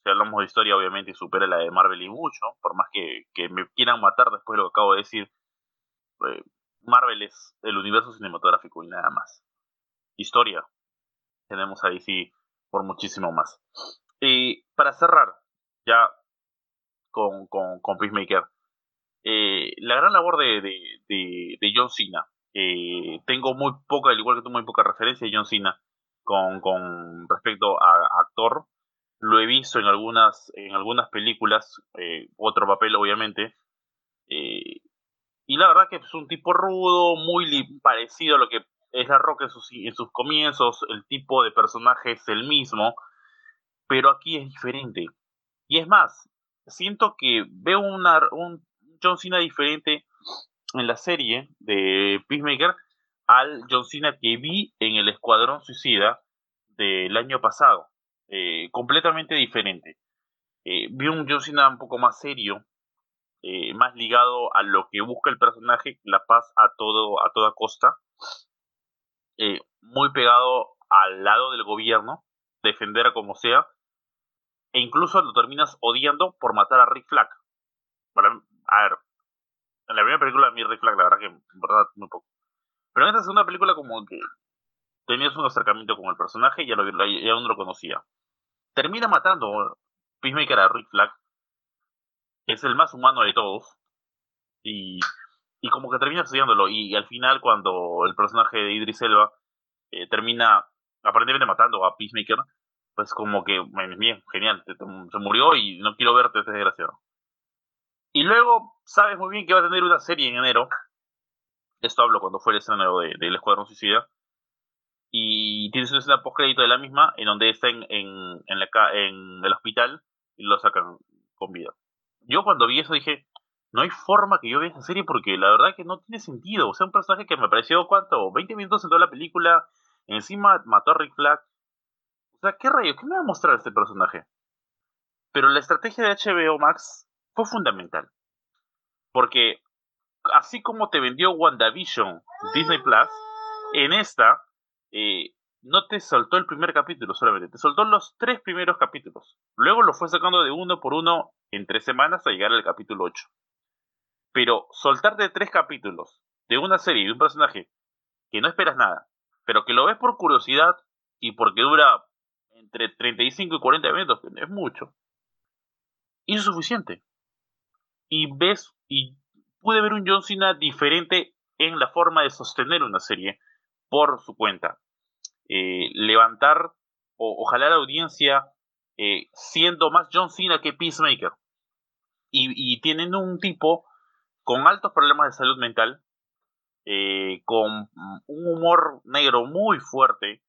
Si hablamos de historia, obviamente supera la de Marvel y mucho. Por más que, me quieran matar después de lo que acabo de decir. Eh, Marvel es el universo cinematográfico y nada más. Historia. Tenemos ahí sí por muchísimo más. Y para cerrar, ya con, con, con Peacemaker, eh, la gran labor de, de, de, John Cena. Eh, tengo muy poca, al igual que tú, muy poca referencia de John Cena con, con respecto a, actor. Lo he visto en algunas, en algunas películas, eh, otro papel obviamente. y la verdad que es un tipo rudo, muy parecido a lo que es La Roca en sus, en sus comienzos. El tipo de personaje es el mismo, pero aquí es diferente. Y es más, siento que veo una, un John Cena diferente en la serie de Peacemaker al John Cena que vi en el Escuadrón Suicida del año pasado. Eh, completamente diferente. Eh, vi un John Cena un poco más serio, eh, más ligado a lo que busca el personaje, la paz a todo a toda costa, muy pegado al lado del gobierno, defender a como sea, e incluso lo terminas odiando por matar a Rick Flag. Para, a ver, en la primera película, mi Rick Flag, la verdad que, en verdad, muy poco. Pero en esta segunda película, como que tenías un acercamiento con el personaje y ya, lo, ya uno lo conocía. Termina matando Peacemaker a Rick Flag, es el más humano de todos, y, y como que termina estudiándolo. Y, al final, cuando el personaje de Idris Elba eh, termina aparentemente matando a Peacemaker, pues como que, bien, genial, se murió y no quiero verte, este desgraciado. Y luego sabes muy bien que va a tener una serie en enero. Esto hablo cuando fue el estreno del de, Escuadrón Suicida. Y tienes una escena post-crédito de la misma en donde está en, en, en, el hospital y lo sacan con vida. Yo cuando vi eso dije, no hay forma que yo vea esa serie porque la verdad que no tiene sentido. O sea, un personaje que me pareció, ¿cuánto? 20 minutos en toda la película. Encima mató a Rick Flag. O sea, ¿qué rayo? ¿Qué me va a mostrar este personaje? Pero la estrategia de HBO Max fue fundamental. Porque así como te vendió WandaVision Disney Plus, en esta eh, no te soltó el primer capítulo solamente, te soltó los tres primeros capítulos. Luego lo fue sacando de uno por uno en tres semanas a llegar al capítulo 8. Pero soltarte tres capítulos de una serie de un personaje que no esperas nada, pero que lo ves por curiosidad y porque dura entre 35 y 40 minutos, que es mucho, es suficiente y ves y pude ver un John Cena diferente en la forma de sostener una serie por su cuenta. Eh, levantar o, ojalá la audiencia eh, siendo más John Cena que Peacemaker. Y, y un tipo con altos problemas de salud mental, eh, con un humor negro muy fuerte,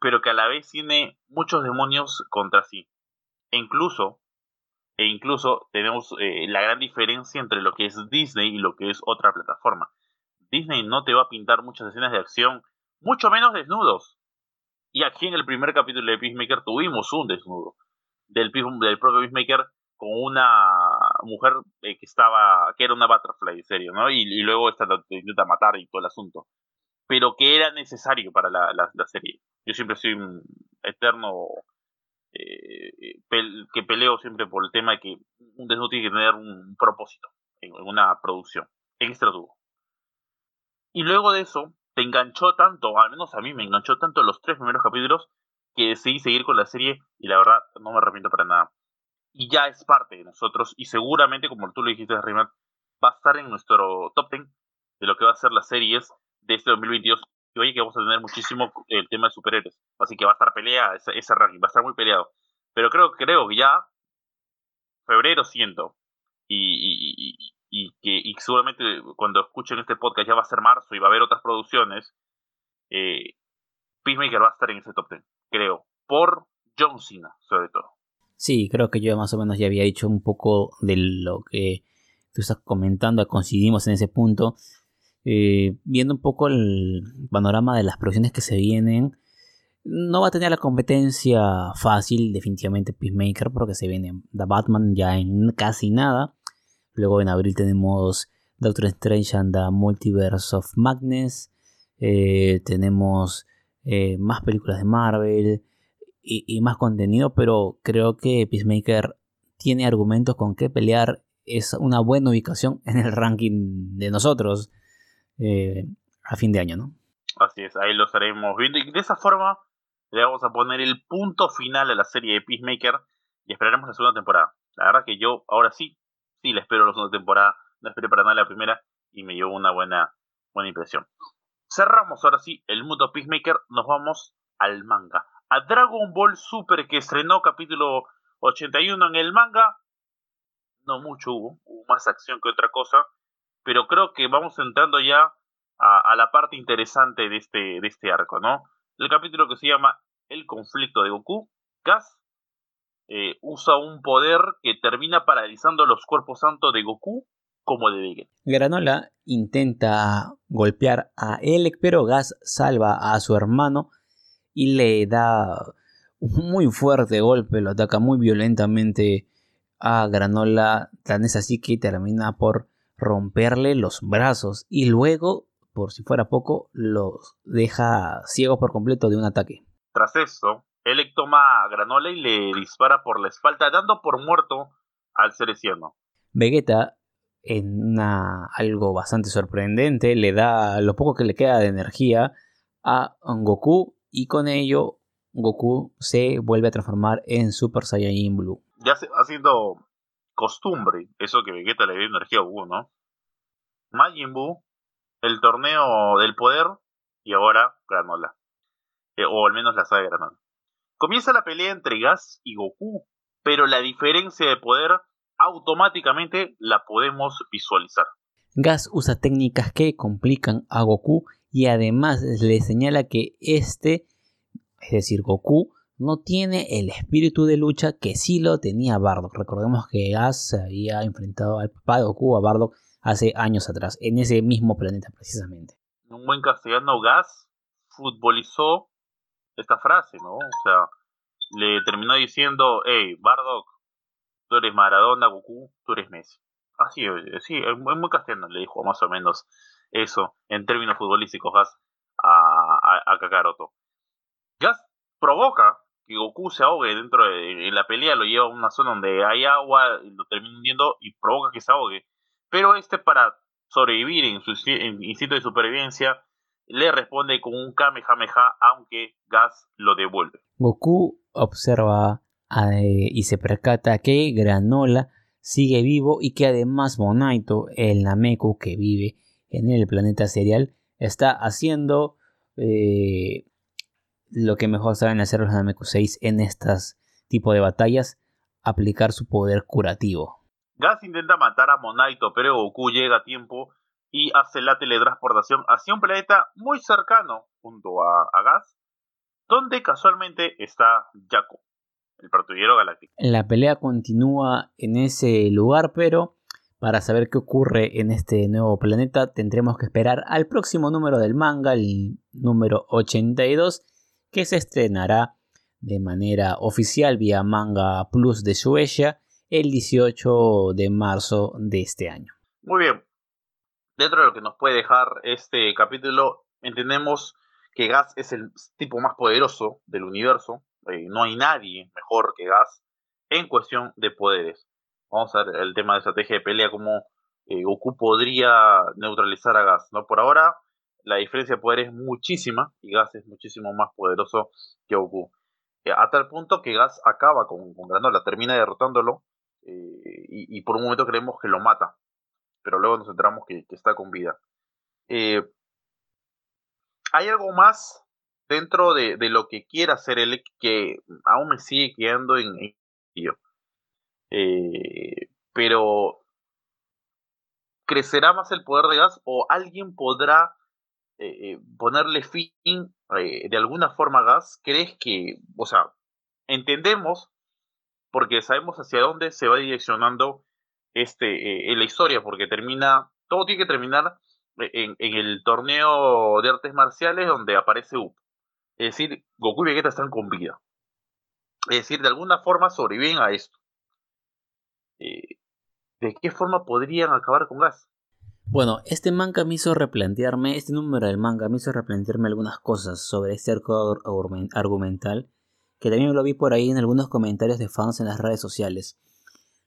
pero que a la vez tiene muchos demonios contra sí. E incluso e incluso tenemos eh, la gran diferencia entre lo que es Disney y lo que es otra plataforma. Disney no te va a pintar muchas escenas de acción, mucho menos desnudos. Y aquí en el primer capítulo de Peacemaker tuvimos un desnudo del, propio Peacemaker con una mujer eh, que estaba, que era una butterfly, en serio, ¿no? Y, luego esta lo intenta matar y todo el asunto. Pero que era necesario para la, la serie. Yo siempre soy un eterno eh, que peleo siempre por el tema de que un desnudo tiene que tener un propósito en, una producción. En este lo tuvo. Y luego de eso, te enganchó tanto, al menos a mí me enganchó tanto los tres primeros capítulos, que decidí seguir con la serie y la verdad no me arrepiento para nada. Y ya es parte de nosotros y seguramente, como tú lo dijiste, Raymond, va a estar en nuestro top 10 de lo que va a ser las series de este 2022 y oye que vamos a tener muchísimo el tema de superhéroes. Así que va a estar pelea ese, ranking, va a estar muy peleado. Pero creo, creo que ya febrero siento y, y, que y seguramente cuando escuchen este podcast ya va a ser marzo y va a haber otras producciones, eh, Peacemaker va a estar en ese top 10, creo, por John Cena sobre todo. Sí, creo que yo más o menos ya había dicho un poco de lo que tú estás comentando, coincidimos en ese punto. Eh, viendo un poco el panorama de las producciones que se vienen, no va a tener la competencia fácil, definitivamente Peacemaker, porque se viene The Batman ya en casi nada. Luego en abril tenemos Doctor Strange and the Multiverse of Madness. eh, tenemos eh, más películas de Marvel y, más contenido, pero creo que Peacemaker tiene argumentos con qué pelear, es una buena ubicación en el ranking de nosotros a fin de año, ¿no? Así es, ahí lo estaremos viendo y de esa forma le vamos a poner el punto final a la serie de Peacemaker y esperaremos la segunda temporada. La verdad que yo ahora sí, sí le espero la segunda temporada, no esperé para nada la primera y me llevó una buena, buena impresión. Cerramos ahora sí el mundo Peacemaker, nos vamos al manga. A Dragon Ball Super que estrenó capítulo 81 en el manga. No mucho hubo, hubo más acción que otra cosa, pero creo que vamos entrando ya a, la parte interesante de este, de este arco, ¿no? El capítulo que se llama El conflicto de Goku, Gas eh, usa un poder que termina paralizando los cuerpos santos de Goku como de Vegeta. Granola intenta golpear a Elec, pero Gas salva a su hermano y le da un muy fuerte golpe, lo ataca muy violentamente a Granola, tan es así que termina por romperle los brazos y luego por si fuera poco, los deja ciegos por completo de un ataque. Tras eso, Elec toma a Granola y le dispara por la espalda, dando por muerto al cereciano. Vegeta, en algo bastante sorprendente, le da lo poco que le queda de energía a Goku y con ello Goku se vuelve a transformar en Super Saiyajin Blue. Ya haciendo costumbre eso que Vegeta le dio energía a Goku, ¿no? Majin Buu el torneo del poder y ahora Granola. Eh, o al menos la saga de Granola. Comienza la pelea entre Gas y Goku, pero la diferencia de poder automáticamente la podemos visualizar. Gas usa técnicas que complican a Goku y además le señala que este, es decir, Goku, no tiene el espíritu de lucha que sí lo tenía Bardock. Recordemos que Gas había enfrentado al papá de Goku, a Bardock, hace años atrás, en ese mismo planeta precisamente. Un buen castellano Gas futbolizó esta frase, ¿no? O sea, le terminó diciendo, hey, Bardock, tú eres Maradona, Goku, tú eres Messi. Así, sí, es muy castellano, le dijo más o menos eso en términos futbolísticos Gas a, a, Kakaroto. Gas provoca que Goku se ahogue dentro de la pelea, lo lleva a una zona donde hay agua, lo termina hundiendo y provoca que se ahogue. Pero este para sobrevivir en su instinto de supervivencia le responde con un Kamehameha aunque Gas lo devuelve. Goku observa eh, y se percata que Granola sigue vivo y que además Monaito, el Nameku que vive en el planeta serial, está haciendo eh, lo que mejor saben hacer los Nameku 6 en estas tipo de batallas, aplicar su poder curativo. Gas intenta matar a Monaito, pero Goku llega a tiempo y hace la teletransportación hacia un planeta muy cercano junto a, Gas, donde casualmente está Jaco, el patrullero galáctico. La pelea continúa en ese lugar, pero para saber qué ocurre en este nuevo planeta tendremos que esperar al próximo número del manga, el número 82, que se estrenará de manera oficial vía Manga Plus de Shueisha el 18 de marzo de este año. Muy bien. Dentro de lo que nos puede dejar este capítulo, entendemos que Gas es el tipo más poderoso del universo. Eh, no hay nadie mejor que Gas en cuestión de poderes. Vamos a ver el tema de estrategia de pelea, cómo eh, Goku podría neutralizar a Gas. ¿no? Por ahora, la diferencia de poder es muchísima y Gas es muchísimo más poderoso que Goku. Eh, a tal punto que Gas acaba con, con Granola, termina derrotándolo eh, y, por un momento creemos que lo mata, pero luego nos enteramos que, está con vida. Eh, hay algo más dentro de, lo que quiere hacer él que aún me sigue quedando en ello. Eh, pero ¿crecerá más el poder de gas o alguien podrá ponerle fin de alguna forma a gas? ¿Crees que, o sea, entendemos porque sabemos hacia dónde se va direccionando este, eh, la historia, porque termina, todo tiene que terminar en, el torneo de artes marciales donde aparece Up. Es decir, Goku y Vegeta están con vida. Es decir, de alguna forma sobreviven a esto. Eh, ¿De qué forma podrían acabar con Gas? Bueno, este manga me hizo replantearme, este número del manga me hizo replantearme algunas cosas sobre este arco argumental, que también lo vi por ahí en algunos comentarios de fans en las redes sociales.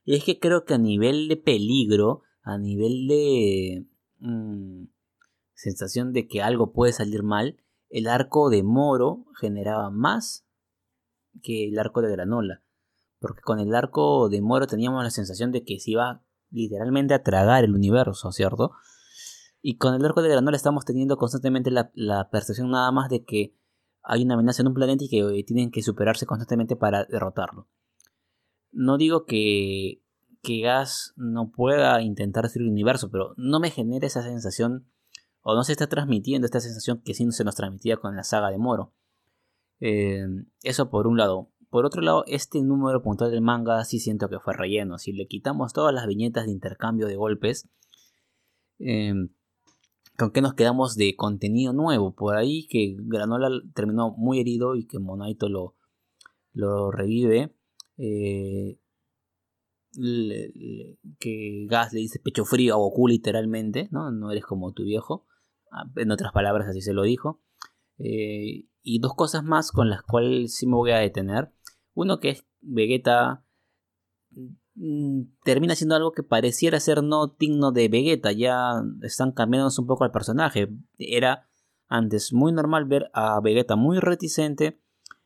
Y es que creo que a nivel de peligro, a nivel de mm, sensación de que algo puede salir mal, el arco de Moro generaba más que el arco de Granola. Porque con el arco de Moro teníamos la sensación de que se iba literalmente a tragar el universo, ¿cierto? Y con el arco de Granola estamos teniendo constantemente la, percepción nada más de que hay una amenaza en un planeta y que eh, tienen que superarse constantemente para derrotarlo. No digo que, que Gas no pueda intentar destruir el universo, pero no me genera esa sensación, o no se está transmitiendo esta sensación que sí se nos transmitía con la saga de Moro. Eh, eso por un lado. Por otro lado, este número puntual del manga sí siento que fue relleno. Si le quitamos todas las viñetas de intercambio de golpes, eh, ¿con qué nos quedamos de contenido nuevo? Por ahí que Granola terminó muy herido y que Monaito lo, lo revive. Eh, que Gas le dice pecho frío a Goku literalmente, ¿no? No eres como tu viejo. Ah, en otras palabras así se lo dijo. Eh, y dos cosas más con las cuales sí me voy a detener. Uno que es Vegeta mm, termina siendo algo que pareciera ser no digno de Vegeta. Ya están cambiando un poco al personaje. Era antes muy normal ver a Vegeta muy reticente,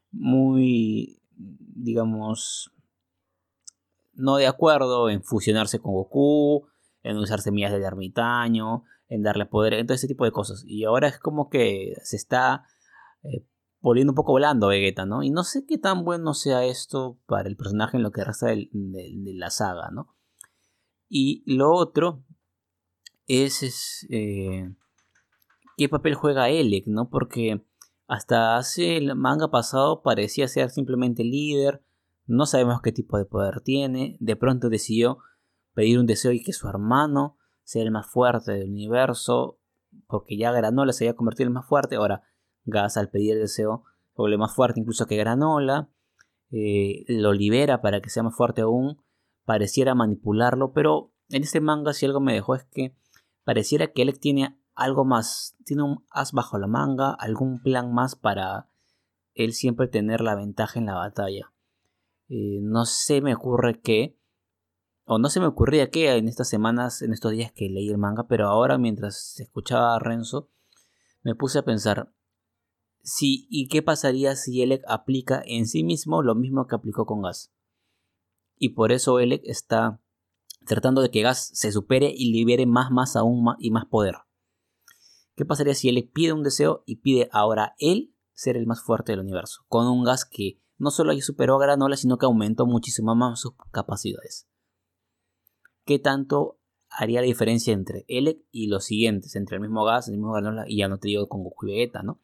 muy, digamos, no de acuerdo en fusionarse con Goku, en usar semillas de ermitaño, en darle poder, en todo ese tipo de cosas. Y ahora es como que se está eh, volviendo un poco volando Vegeta, ¿no? Y no sé qué tan bueno sea esto para el personaje en lo que resta de, la saga, ¿no? Y lo otro es, eh, qué papel juega Elec, ¿no? Porque hasta hace el manga pasado parecía ser simplemente líder, no sabemos qué tipo de poder tiene, de pronto decidió pedir un deseo y que su hermano sea el más fuerte del universo, porque ya Granola se había convertido en el más fuerte, ahora Gas al pedir el deseo vuelve más fuerte incluso que Granola, eh, lo libera para que sea más fuerte aún, pareciera manipularlo, pero en este manga si algo me dejó es que pareciera que él tiene algo más, tiene un as bajo la manga, algún plan más para él siempre tener la ventaja en la batalla. Eh, no se me ocurre qué, o no se me ocurría qué en estas semanas, en estos días que leí el manga, pero ahora mientras escuchaba a Renzo, me puse a pensar, si y qué pasaría si Elec aplica en sí mismo lo mismo que aplicó con Gas. Y por eso Elec está tratando de que Gas se supere y libere más, más aún y más poder. ¿Qué pasaría si Elec pide un deseo y pide ahora él ser el más fuerte del universo? Con un Gas que no solo superó a Granola, sino que aumentó muchísimo más sus capacidades. ¿Qué tanto haría la diferencia entre Elec y los siguientes? Entre el mismo Gas, el mismo Granola y ya no te digo con Goku y Vegeta, ¿no?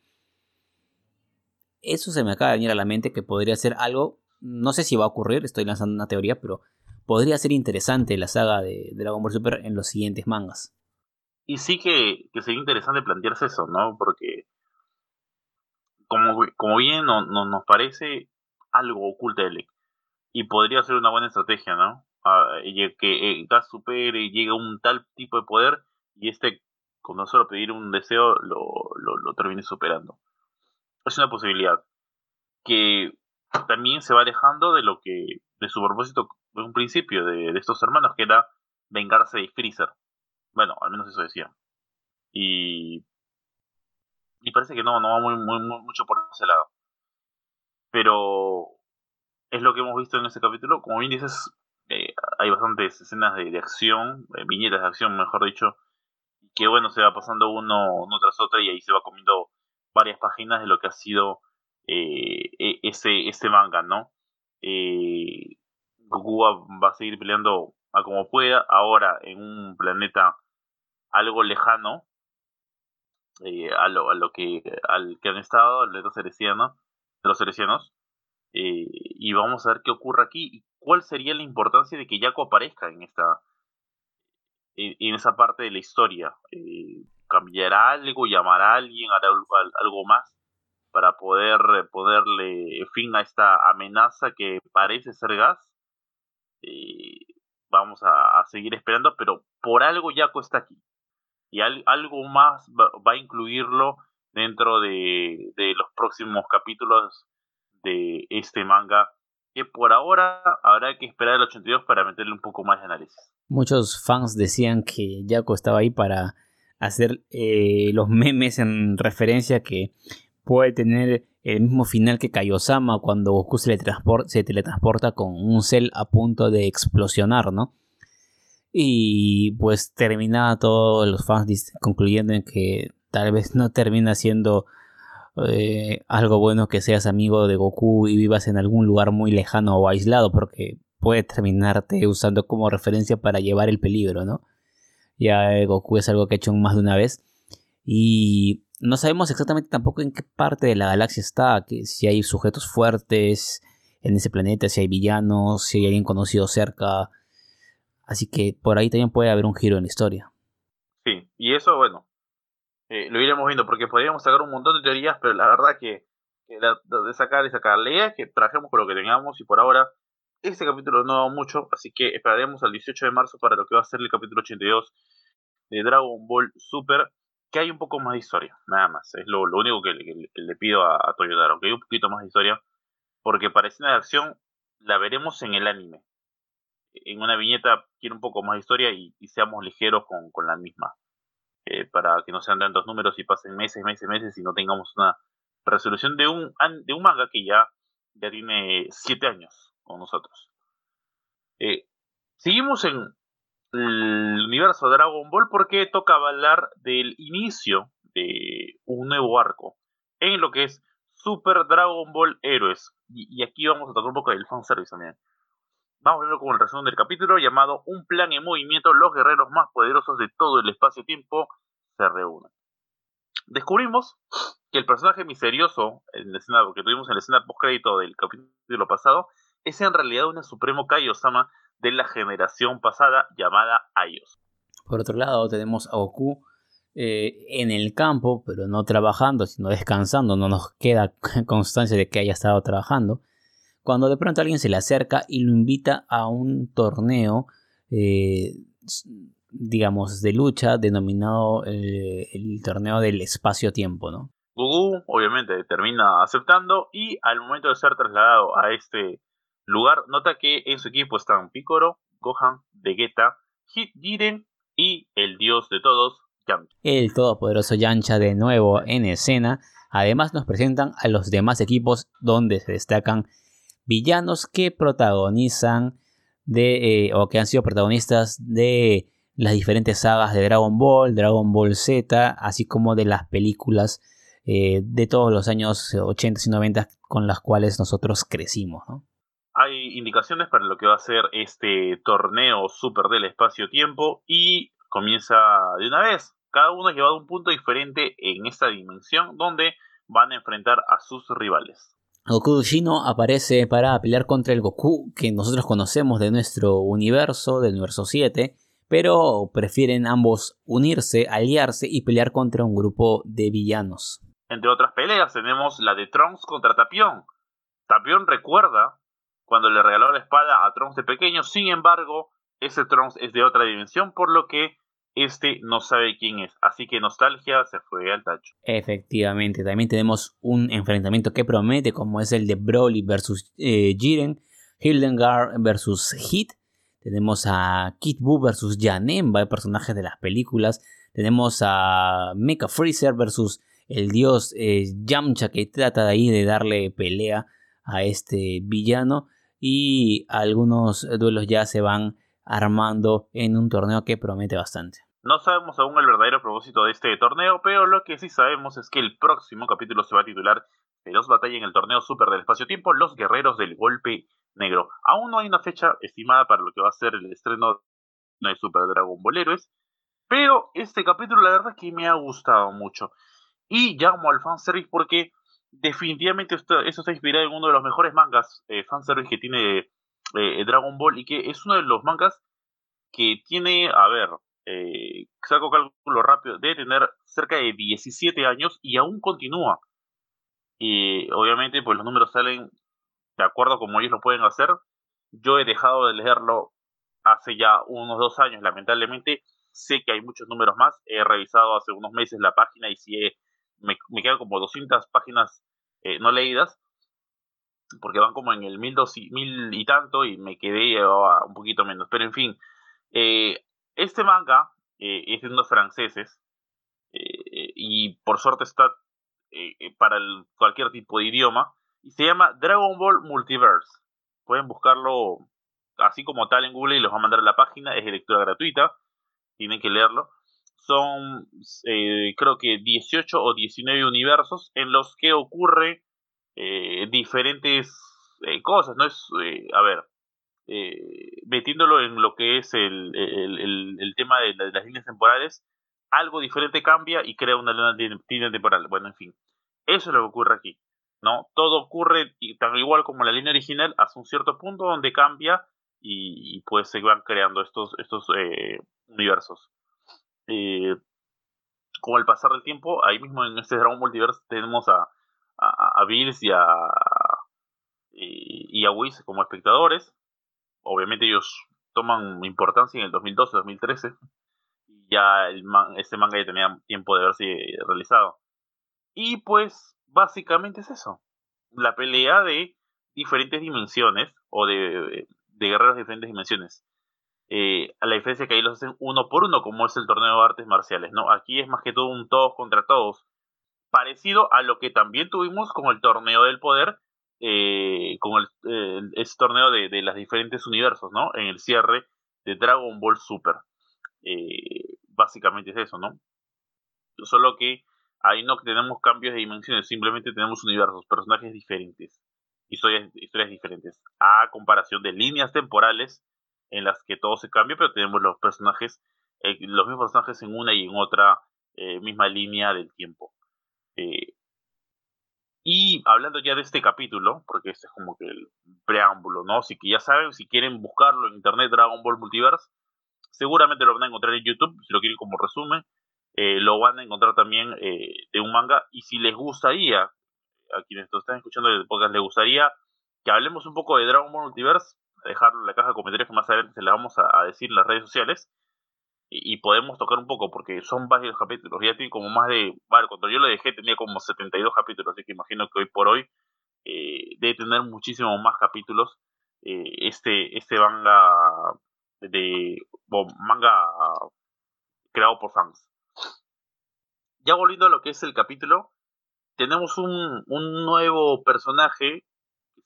Eso se me acaba de venir a la mente que podría ser algo, no sé si va a ocurrir, estoy lanzando una teoría, pero podría ser interesante la saga de Dragon Ball Super en los siguientes mangas. Y sí que, sería interesante plantearse eso, ¿no? Porque como, como bien nos parece, algo oculta Elec. Y podría ser una buena estrategia, ¿no? Que Gas supere a un tal tipo de poder y este, con no solo pedir un deseo, lo, lo, termine superando. Es una posibilidad que también se va alejando de lo que, de su propósito de un principio de, estos hermanos, que era vengarse de Freezer. Bueno, al menos eso decía. Y, y parece que no, no va muy, muy, mucho por ese lado. Pero es lo que hemos visto en este capítulo. Como bien dices, eh, hay bastantes escenas de, acción, eh, viñetas de acción, mejor dicho, que bueno, se va pasando uno, uno tras otro y ahí se va comiendo varias páginas de lo que ha sido eh, e, ese, ese manga, ¿no? Goku va, a seguir peleando a como pueda, ahora en un planeta algo lejano a, lo, a lo que al que han estado, al planeta de los cerecianos, eh, y vamos a ver qué ocurre aquí y cuál sería la importancia de que Jaco aparezca en esta en, esa parte de la historia. ¿Cambiará algo? ¿Llamará a alguien? ¿Hará algo más? Para poder ponerle fin a esta amenaza que parece ser gas. Eh, vamos a, seguir esperando, pero por algo Jaco está aquí. y algo más va, a incluirlo dentro de, de los próximos capítulos de este manga que por ahora habrá que esperar el 82 para meterle un poco más de análisis. Muchos fans decían que Jaco estaba ahí para hacer eh, los memes en referencia que puede tener el mismo final que Kaiosama cuando Goku se, se teletransporta con un cel a punto de explosionar, ¿no? Y pues termina todos los fans concluyendo en que tal vez no termina siendo eh, algo bueno que seas amigo de Goku y vivas en algún lugar muy lejano o aislado, porque puede terminarte usando como referencia para llevar el peligro, ¿no? Ya eh, Goku es algo que ha hecho más de una vez. Y no sabemos exactamente tampoco en qué parte de la galaxia está, que si hay sujetos fuertes en ese planeta, si hay villanos, si hay alguien conocido cerca. Así que por ahí también puede haber un giro en la historia. Sí, y eso, bueno, eh, lo iremos viendo, porque podríamos sacar un montón de teorías, pero la verdad que, de sacar y sacar, la idea es que trabajemos con lo que tengamos y por ahora este capítulo no va mucho, así que esperaremos al 18 de marzo para lo que va a ser el capítulo 82 de Dragon Ball Super, que hay un poco más de historia, nada más. Es lo, único que, le pido a, a Toyotaro, que hay un poquito más de historia, porque para escena de acción la veremos en el anime. En una viñeta quiere un poco más de historia y, seamos ligeros con, con la misma. Eh, para que no sean tantos números y pasen meses, meses, meses y no tengamos una resolución de un, de un manga que ya, ya tiene 7 años con nosotros. Eh, seguimos en el universo Dragon Ball porque toca hablar del inicio de un nuevo arco en lo que es Super Dragon Ball Héroes. Y, aquí vamos a tocar un poco del fanservice también. Vamos a verlo con el resumen del capítulo llamado Un plan en movimiento, los guerreros más poderosos de todo el espacio-tiempo se reúnen. Descubrimos que el personaje misterioso en la escena, que tuvimos en la escena post-crédito del capítulo pasado es en realidad un supremo Kaiosama de la generación pasada llamada Aios. Por otro lado, tenemos a Goku eh, en el campo, pero no trabajando, sino descansando. No nos queda constancia de que haya estado trabajando. Cuando de pronto alguien se le acerca y lo invita a un torneo, eh, digamos, de lucha, denominado eh, el torneo del espacio-tiempo, ¿no? Goku obviamente termina aceptando y al momento de ser trasladado a este lugar, nota que en su equipo están Piccolo, Gohan, Vegeta, Hit Jiren y el dios de todos, Yamcha. El todopoderoso Yamcha de nuevo en escena. Además nos presentan a los demás equipos donde se destacan villanos que protagonizan de eh, o que han sido protagonistas de las diferentes sagas de Dragon Ball, Dragon Ball Z, así como de las películas eh, de todos los años 80 y 90 con las cuales nosotros crecimos. ¿no? Hay indicaciones para lo que va a ser este torneo super del espacio-tiempo y comienza de una vez. Cada uno ha llevado un punto diferente en esta dimensión donde van a enfrentar a sus rivales. Goku Shino aparece para pelear contra el Goku que nosotros conocemos de nuestro universo, del universo 7, pero prefieren ambos unirse, aliarse y pelear contra un grupo de villanos. Entre otras peleas tenemos la de Trunks contra Tapión. Tapión recuerda cuando le regaló la espada a Trunks de pequeño. Sin embargo, ese Trunks es de otra dimensión, por lo que este no sabe quién es. Así que nostalgia se fue al tacho. Efectivamente, también tenemos un enfrentamiento que promete, como es el de Broly versus eh, Jiren, Hildengard versus Hit. Tenemos a Kid Buu versus Janemba, personajes de las películas. Tenemos a Mecha Freezer versus el dios eh, Yamcha que trata de ahí de darle pelea a este villano y algunos duelos ya se van armando en un torneo que promete bastante. No sabemos aún el verdadero propósito de este torneo, pero lo que sí sabemos es que el próximo capítulo se va a titular Feroz batalla en el torneo super del espacio-tiempo, los guerreros del golpe negro. Aún no hay una fecha estimada para lo que va a ser el estreno de Super Dragon Ball pero este capítulo la verdad es que me ha gustado mucho. Y llamo al fanservice porque definitivamente esto, eso está inspirado en uno de los mejores mangas eh, fanservice que tiene eh, Dragon Ball y que es uno de los mangas que tiene, a ver, eh, saco cálculo rápido, debe tener cerca de 17 años y aún continúa. Y obviamente pues los números salen de acuerdo como ellos lo pueden hacer. Yo he dejado de leerlo hace ya unos dos años, lamentablemente, sé que hay muchos números más. He revisado hace unos meses la página y sí me, quedan como 200 páginas eh, no leídas. Porque van como en el mil, dos y, mil y tanto y me quedé un poquito menos. Pero en fin, eh, este manga es de unos franceses y por suerte está para cualquier tipo de idioma y se llama Dragon Ball Multiverse. Pueden buscarlo así como tal en Google y los va a mandar a la página. Es de lectura gratuita. Tienen que leerlo. Son, eh, creo que 18 o 19 universos en los que ocurre eh, diferentes eh, cosas. No es, a ver, metiéndolo en lo que es el, el, tema de, las líneas temporales, algo diferente cambia y crea una línea temporal. Bueno, en fin, eso es lo que ocurre aquí. ¿no? Todo ocurre tan igual como la línea original hasta un cierto punto donde cambia y, pues se van creando estos, estos universos. Eh, con el pasar del tiempo, ahí mismo en este Dragon Multiverse tenemos a, a, Bills y a, y, a Whis como espectadores. Obviamente ellos toman importancia en el 2012-2013. Y ya el este manga ya tenía tiempo de haberse realizado. Y pues básicamente es eso. La pelea de diferentes dimensiones o de, de guerreros de diferentes dimensiones. Eh, a la diferencia que ahí los hacen uno por uno, como es el torneo de artes marciales, ¿no? Aquí es más que todo un todos contra todos. Parecido a lo que también tuvimos con el torneo del poder, eh, con el, ese torneo de, de los diferentes universos, ¿no? En el cierre de Dragon Ball Super. Eh, básicamente es eso, ¿no? Solo que Ahí no tenemos cambios de dimensiones, simplemente tenemos universos, personajes diferentes, historias, historias diferentes. A comparación de líneas temporales en las que todo se cambia, pero tenemos los personajes, eh, los mismos personajes en una y en otra eh, misma línea del tiempo. Eh, y hablando ya de este capítulo, porque este es como que el preámbulo, ¿no? Así que ya saben, si quieren buscarlo en internet, Dragon Ball Multiverse, seguramente lo van a encontrar en YouTube, si lo quieren como resumen. Lo van a encontrar también de un manga. Y si les gustaría, a quienes están escuchando el podcast, les gustaría que hablemos un poco de Dragon Ball Multiverse, dejarlo en la caja de comentarios que más adelante se le vamos a, decir en las redes sociales. Y, podemos tocar un poco, porque son varios capítulos. Ya tiene como más de. Vale, cuando yo lo dejé tenía como 72 capítulos, así que imagino que hoy por hoy eh, debe tener muchísimos más capítulos. este, este manga de. manga creado por fans ya volviendo a lo que es el capítulo, tenemos un, nuevo personaje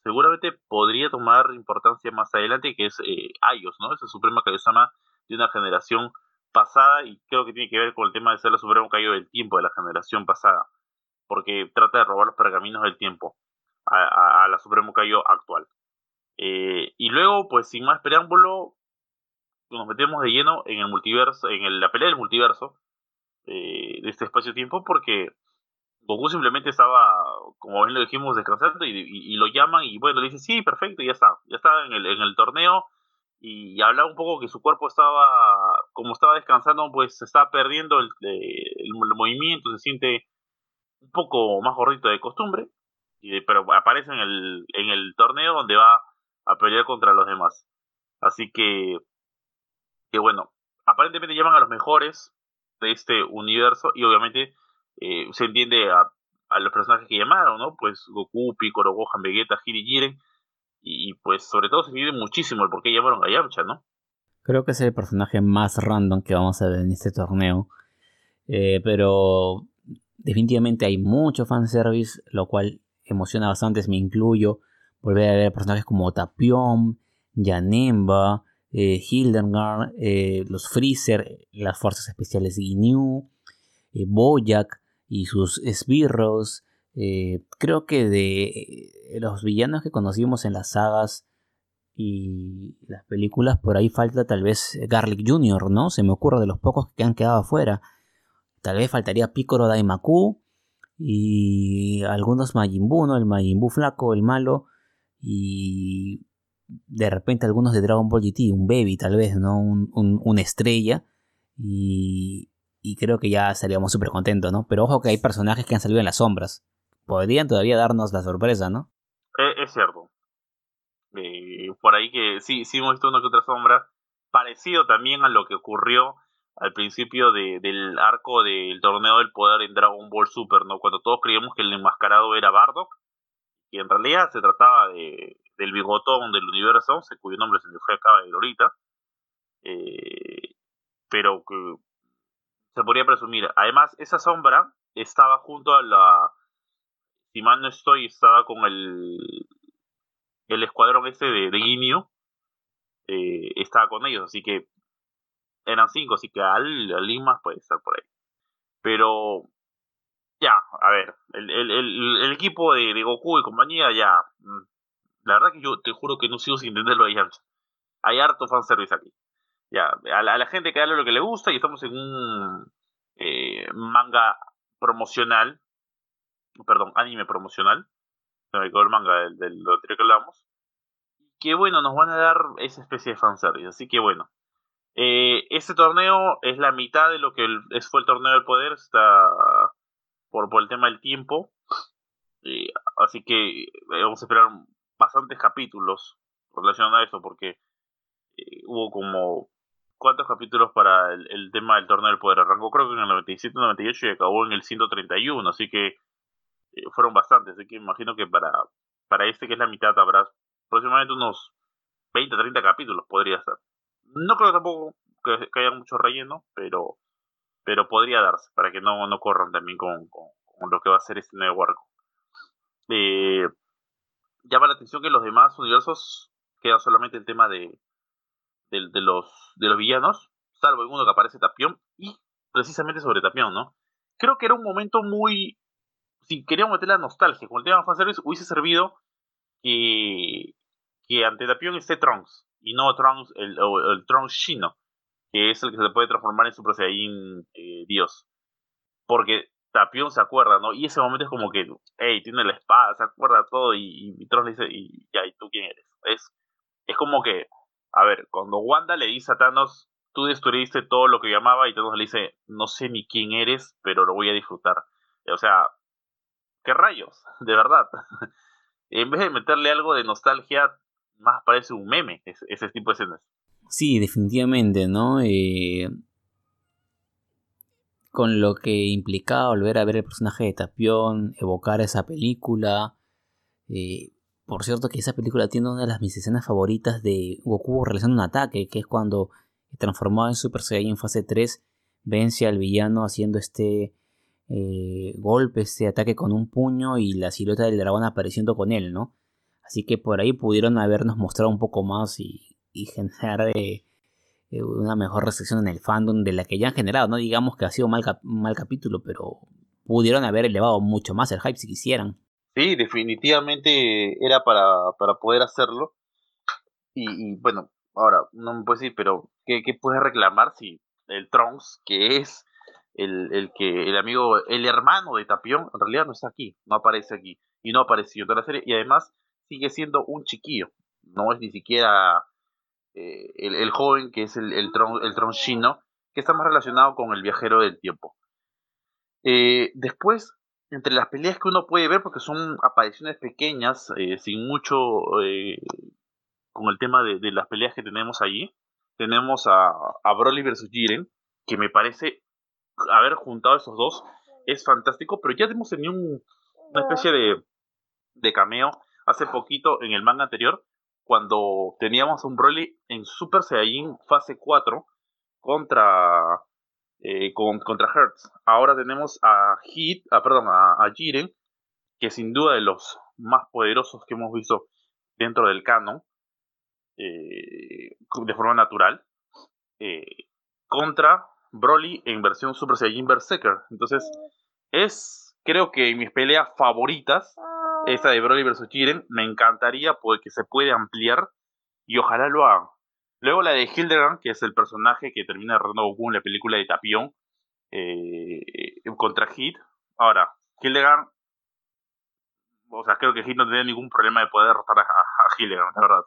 seguramente podría tomar importancia más adelante, que es eh, Ayos, ¿no? Esa Suprema Kaiosama de una generación pasada y creo que tiene que ver con el tema de ser la Suprema Kaio del tiempo de la generación pasada, porque trata de robar los pergaminos del tiempo a, la Supremo Kaio actual. Eh, y luego, pues sin más preámbulo, nos metemos de lleno en el multiverso, en la pelea del multiverso, eh, de este espacio-tiempo porque Goku simplemente estaba, como bien lo dijimos, descansando y, lo llaman y bueno, le dice, sí, perfecto, ya está, ya está en el, en el torneo y hablaba un poco que su cuerpo estaba, como estaba descansando, pues se estaba perdiendo el, el, movimiento, se siente un poco más gordito de costumbre, y pero aparece en el, en el torneo donde va a pelear contra los demás. Así que, que bueno, aparentemente llaman a los mejores de este universo y obviamente eh, se entiende a, los personajes que llamaron, ¿no? Pues Goku, Piccolo, Gohan, Vegeta, Hiri, Jiren y, pues sobre todo se entiende muchísimo el por qué llamaron a Yamcha, ¿no? Creo que es el personaje más random que vamos a ver en este torneo. Eh, pero definitivamente hay mucho fanservice, lo cual emociona bastante, me incluyo. Volver a ver personajes como Tapión, Yanemba, eh, eh, los Freezer, las fuerzas especiales Ginyu, eh, Boyac y sus esbirros. creo que de los villanos que conocimos en las sagas y las películas, por ahí falta tal vez Garlic Jr., ¿no? Se me ocurre de los pocos que han quedado afuera. Tal vez faltaría Piccolo Daimaku y algunos Majin Buu, ¿no? El Majin Buu flaco, el malo. Y de repente algunos de Dragon Ball GT, un baby tal vez, ¿no? Un, una estrella. Y, y, creo que ya estaríamos súper contentos, ¿no? Pero ojo que hay personajes que han salido en las sombras. Podrían todavía darnos la sorpresa, ¿no? Eh, es cierto. Por ahí que sí, sí hemos visto una que otra sombra. Parecido también a lo que ocurrió al principio del arco del torneo del poder en Dragon Ball Super, ¿no? Cuando todos creíamos que el enmascarado era Bardock, y en realidad se trataba de, del bigotón del universo 11, cuyo nombre se me fue acá de ahorita, eh, pero que se podría presumir. Además, esa sombra estaba junto a la, si mal no estoy, estaba con el, el escuadrón ese de, de eh, estaba con ellos, así que eran cinco, así que al, Lima puede estar por ahí. Pero ya, a ver, el, el, el, equipo de, de, Goku y compañía ya, mm, la verdad que yo te juro que no sigo sin entenderlo ahí. Hay harto fanservice aquí. Ya, a la, gente que dale lo que le gusta y estamos en un eh, manga promocional, perdón, anime promocional, se me el manga del, del, que hablábamos, que bueno, nos van a dar esa especie de fanservice, así que bueno, eh, este torneo es la mitad de lo que fue el torneo del poder, está por, por el tema del tiempo. Eh, así que eh, vamos a esperar bastantes capítulos relacionados a eso, porque hubo como. ¿Cuántos capítulos para el, tema del torneo del poder? Arrancó creo que en el 97-98 y acabó en el 131, así que fueron bastantes. Así que imagino que para, para este, que es la mitad, habrá aproximadamente unos 20-30 capítulos, podría ser. No creo tampoco que, haya mucho relleno, pero pero podría darse para que no, no corran también con, lo que va a ser este nuevo arco. Eh, llama la atención que los demás universos queda solamente el tema de, de, los, de los villanos, salvo alguno que aparece Tapión, y precisamente sobre Tapión, ¿no? Creo que era un momento muy. Si queríamos meter la nostalgia con el tema de fanservice, hubiese servido que, que ante Tapión esté Trunks y no Trunks, el, el, Trunks chino, que es el que se puede transformar en Super Saiyan eh, Dios. Porque Tapión se acuerda, ¿no? Y ese momento es como que, hey, tiene la espada, se acuerda todo, y, y Trunks le dice, y ya, ¿y tú quién eres? Es, es como que, a ver, cuando Wanda le dice a Thanos, tú destruiste todo lo que llamaba, y Thanos le dice, no sé ni quién eres, pero lo voy a disfrutar. O sea, ¿qué rayos? De verdad. en vez de meterle algo de nostalgia, más parece un meme ese, tipo de escenas. Sí, definitivamente, ¿no? Eh, con lo que implicaba volver a ver el personaje de Tapión, evocar esa película. Eh, por cierto que esa película tiene una de las mis escenas favoritas de Goku realizando un ataque, que es cuando transformado en Super Saiyan fase 3 vence al villano haciendo este eh, golpe, este ataque con un puño y la silueta del dragón apareciendo con él, ¿no? Así que por ahí pudieron habernos mostrado un poco más y, generar eh, eh, una mejor recepción en el fandom de la que ya han generado. No digamos que ha sido mal, mal capítulo, pero pudieron haber elevado mucho más el hype si quisieran. Sí, definitivamente era para, poder hacerlo. Y, bueno, ahora, no me puedes decir, pero ¿qué, qué puedes reclamar si el Trunks, que es el, el, que el amigo, el hermano de Tapión, en realidad no está aquí, no aparece aquí, y no apareció en toda la serie, y además sigue siendo un chiquillo, no es ni siquiera eh, el, joven que es el, el, tron, el chino, que está más relacionado con el viajero del tiempo. Eh, después, entre las peleas que uno puede ver, porque son apariciones pequeñas, eh, sin mucho con el tema de, las peleas que tenemos allí, tenemos a, a Broly versus Jiren, que me parece haber juntado esos dos es fantástico, pero ya hemos tenido una especie de, de cameo hace poquito en el manga anterior, cuando teníamos un Broly en Super Saiyajin fase 4 contra, eh, contra Hertz. Ahora tenemos a Hit, ah, perdón, a, Jiren, que sin duda de los más poderosos que hemos visto dentro del canon, eh, de forma natural, eh, contra Broly en versión Super Saiyajin Berserker. Entonces, es creo que mis peleas favoritas esta de Broly vs Jiren, me encantaría porque se puede ampliar y ojalá lo hagan. Luego la de Hildegard, que es el personaje que termina derrotando Goku en la película de Tapión eh, contra Hit. Ahora, Hildegard, o sea, creo que Hit no tendría ningún problema de poder derrotar a, a, la verdad.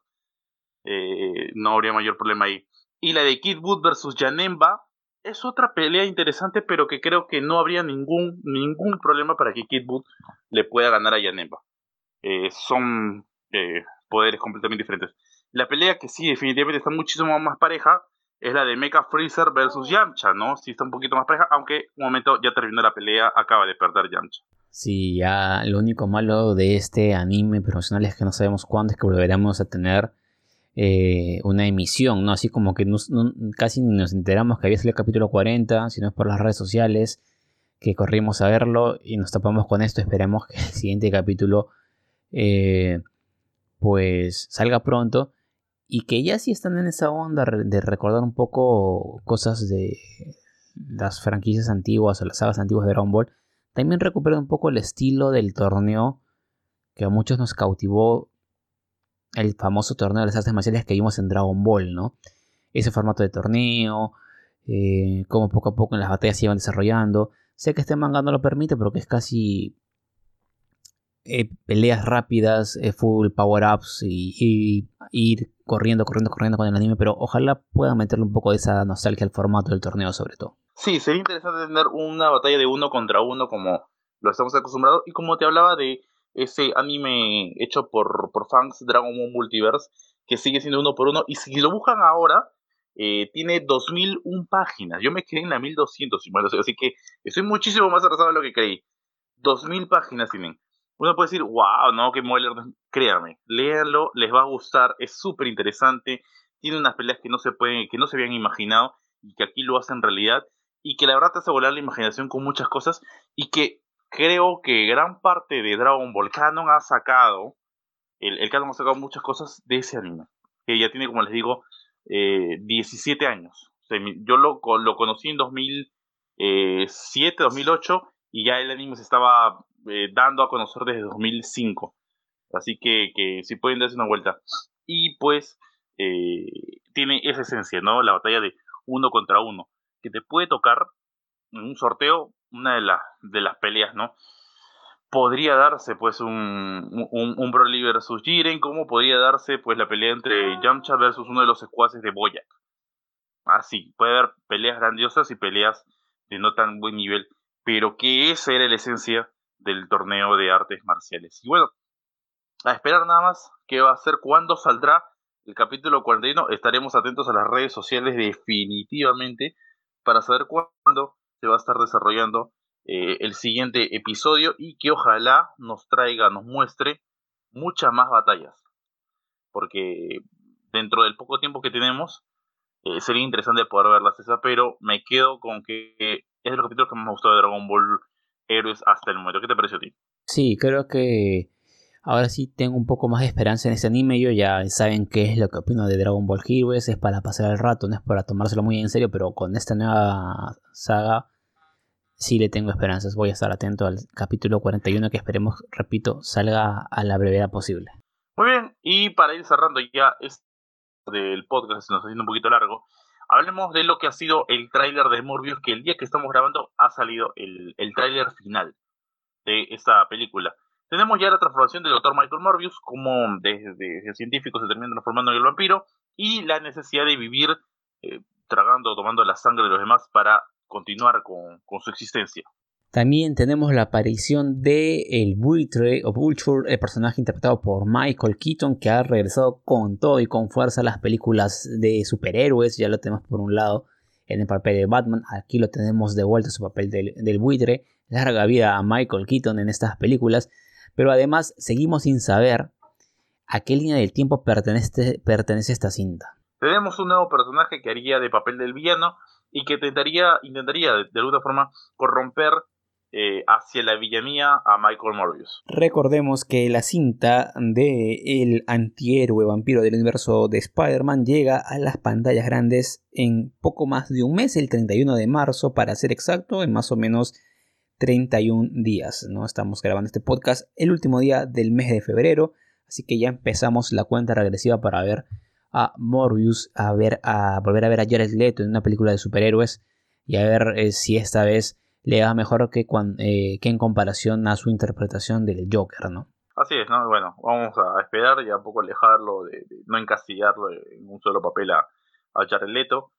Eh, no habría mayor problema ahí. Y la de Kid Buu versus Janemba es otra pelea interesante, pero que creo que no habría ningún, ningún problema para que Kid Buu le pueda ganar a Yanemba. Eh, son eh, poderes completamente diferentes. La pelea que sí, definitivamente está muchísimo más pareja es la de Mecha Freezer versus Yamcha, ¿no? Sí está un poquito más pareja, aunque un momento ya terminó la pelea, acaba de perder Yamcha. Sí, ya lo único malo de este anime profesional es que no sabemos cuándo es que volveremos a tener eh, una emisión, ¿no? Así como que casi ni nos enteramos que había salido el capítulo 40, sino es por las redes sociales que corrimos a verlo y nos tapamos con esto. Esperemos que el siguiente capítulo eh, pues salga pronto y que ya sí están en esa onda de recordar un poco cosas de las franquicias antiguas o las sagas antiguas de Dragon Ball, también recupera un poco el estilo del torneo que a muchos nos cautivó el famoso torneo de las artes marciales que vimos en Dragon Ball, ¿no? Ese formato de torneo, eh, cómo poco a poco en las batallas se iban desarrollando. Sé que este manga no lo permite, pero que es casi eh, peleas rápidas, eh, full power-ups y, ir corriendo, corriendo, corriendo con el anime, pero ojalá puedan meterle un poco de esa nostalgia al formato del torneo sobre todo. Sí, sería interesante tener una batalla de uno contra uno como lo estamos acostumbrados y como te hablaba de ese anime hecho por, por fans Dragon Ball Multiverse que sigue siendo uno por uno y si lo buscan ahora eh, tiene 2001 páginas. Yo me quedé en la 1200, así que estoy muchísimo más atrasado de lo que creí. 2000 páginas tienen uno puede decir, wow, no, que Moeller, créanme, léanlo, les va a gustar, es súper interesante, tiene unas peleas que no se pueden, que no se habían imaginado y que aquí lo hacen realidad y que la verdad te hace volar la imaginación con muchas cosas y que creo que gran parte de Dragon Ball Canon ha sacado, el, el Canon ha sacado muchas cosas de ese anime, que ya tiene, como les digo, eh, 17 años. yo lo, lo conocí en 2007, 2008 y ya el anime se estaba eh, dando a conocer desde 2005. Así que, que si pueden darse una vuelta. Y pues eh, tiene esa esencia, ¿no? La batalla de uno contra uno. Que te puede tocar en un sorteo una de, las de las peleas, ¿no? Podría darse pues un, un, un Broly versus Jiren, como podría darse pues la pelea entre Yamcha versus uno de los secuaces de Boyac. Así, puede haber peleas grandiosas y peleas de no tan buen nivel, pero que esa era la esencia del torneo de artes marciales. Y bueno, a esperar nada más qué va a ser, cuándo saldrá el capítulo 41. Estaremos atentos a las redes sociales definitivamente para saber cuándo se va a estar desarrollando eh, el siguiente episodio y que ojalá nos traiga, nos muestre muchas más batallas. Porque dentro del poco tiempo que tenemos, eh, sería interesante poder verlas esa, pero me quedo con que es el capítulo que más me gustó de Dragon Ball héroes hasta el momento. ¿Qué te pareció a ti? Sí, creo que ahora sí tengo un poco más de esperanza en este anime. Yo ya saben qué es lo que opino de Dragon Ball Heroes. Es para pasar el rato, no es para tomárselo muy en serio, pero con esta nueva saga sí le tengo esperanzas. Voy a estar atento al capítulo 41 que esperemos, repito, salga a la brevedad posible. Muy bien, y para ir cerrando ya este del podcast, se nos está haciendo un poquito largo. Hablemos de lo que ha sido el tráiler de Morbius, que el día que estamos grabando ha salido el, tráiler final de esta película. Tenemos ya la transformación del doctor Michael Morbius, como desde, el científico se termina transformando en el vampiro, y la necesidad de vivir eh, tragando tomando la sangre de los demás para continuar con, con su existencia. También tenemos la aparición de el buitre o Vulture, el personaje interpretado por Michael Keaton, que ha regresado con todo y con fuerza a las películas de superhéroes. Ya lo tenemos por un lado en el papel de Batman, aquí lo tenemos de vuelta su papel del, buitre. Larga vida a Michael Keaton en estas películas, pero además seguimos sin saber a qué línea del tiempo pertenece, pertenece esta cinta. Tenemos un nuevo personaje que haría de papel del villano y que intentaría, intentaría de alguna forma corromper eh, hacia la villanía a Michael Morbius. Recordemos que la cinta de el antihéroe vampiro del universo de Spider-Man llega a las pantallas grandes en poco más de un mes, el 31 de marzo para ser exacto, en más o menos 31 días. ¿no? Estamos grabando este podcast el último día del mes de febrero, así que ya empezamos la cuenta regresiva para ver a Morbius, a ver a volver a ver a Jared Leto en una película de superhéroes y a ver eh, si esta vez le da mejor que, eh, que en comparación a su interpretación del Joker, ¿no? Así es, ¿no? Bueno, vamos a esperar y a poco alejarlo, de, no encasillarlo en un solo papel a, a Jared Leto.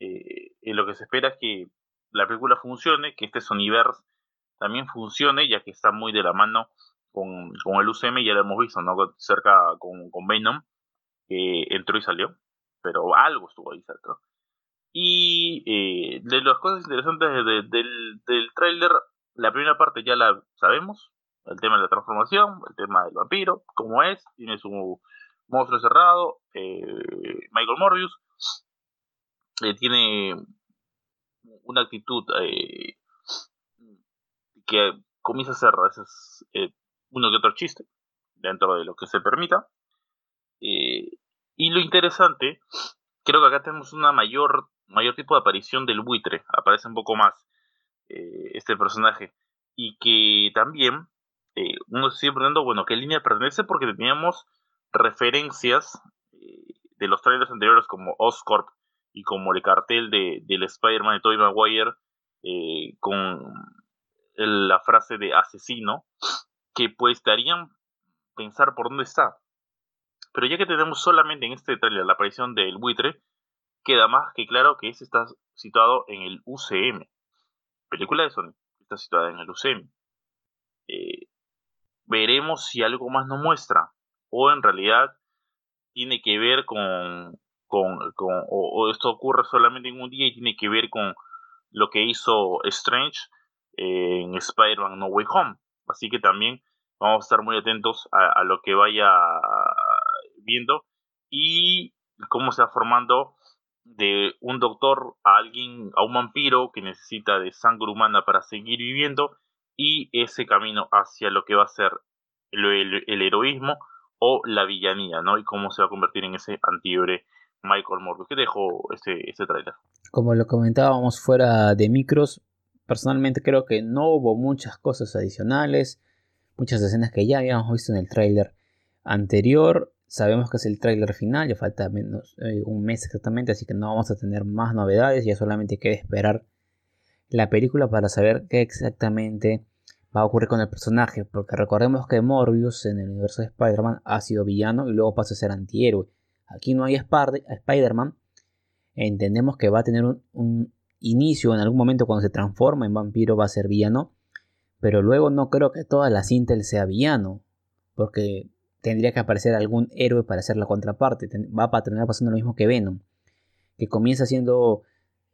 Eh, y lo que se espera es que la película funcione, que este Sonyverse también funcione, ya que está muy de la mano con, con el UCM, ya lo hemos visto, ¿no? Cerca con, con Venom, que entró y salió, pero algo estuvo ahí cerca. Y eh, de las cosas interesantes del, del tráiler, la primera parte ya la sabemos, el tema de la transformación, el tema del vampiro, cómo es, tiene su monstruo cerrado, eh, Michael Morbius, eh, tiene una actitud eh, que comienza a hacer veces uno que otro chiste dentro de lo que se permita. y lo interesante, creo que acá tenemos una mayor, mayor tipo de aparición del buitre, aparece un poco más este personaje, y que también eh, uno se sigue preguntando, bueno, ¿qué línea pertenece? Porque teníamos referencias eh, de los trailers anteriores como Oscorp y como el cartel de, del Spider-Man de Tobey Maguire eh, con la frase de asesino, que pues darían pensar por dónde está. Pero ya que tenemos solamente en este trailer la aparición del buitre, queda más que claro que ese está situado en el UCM. Película de Sony está situada en el UCM. Eh, veremos si algo más nos muestra o en realidad tiene que ver con, con, o, esto ocurre solamente en un día y tiene que ver con lo que hizo Strange en Spider-Man No Way Home. Así que también vamos a estar muy atentos a, lo que vaya viendo y cómo se va formando de un doctor a alguien, a un vampiro que necesita de sangre humana para seguir viviendo y ese camino hacia lo que va a ser el, heroísmo o la villanía, ¿no? Y cómo se va a convertir en ese antihéroe Michael Morbius. ¿Qué dejó ese trailer? Como lo comentábamos fuera de micros, personalmente creo que no hubo muchas cosas adicionales, muchas escenas que ya habíamos visto en el trailer anterior. Sabemos que es el tráiler final, ya falta menos eh, un mes exactamente, así que no vamos a tener más novedades, ya solamente queda esperar la película para saber qué exactamente va a ocurrir con el personaje, porque recordemos que Morbius en el universo de Spider-Man ha sido villano y luego pasa a ser antihéroe. Aquí no hay Spider-Man, entendemos que va a tener un, inicio en algún momento cuando se transforma en vampiro va a ser villano, pero luego no creo que toda la cinta sea villano, porque tendría que aparecer algún héroe para hacer la contraparte. Va a terminar pasando lo mismo que Venom, que comienza siendo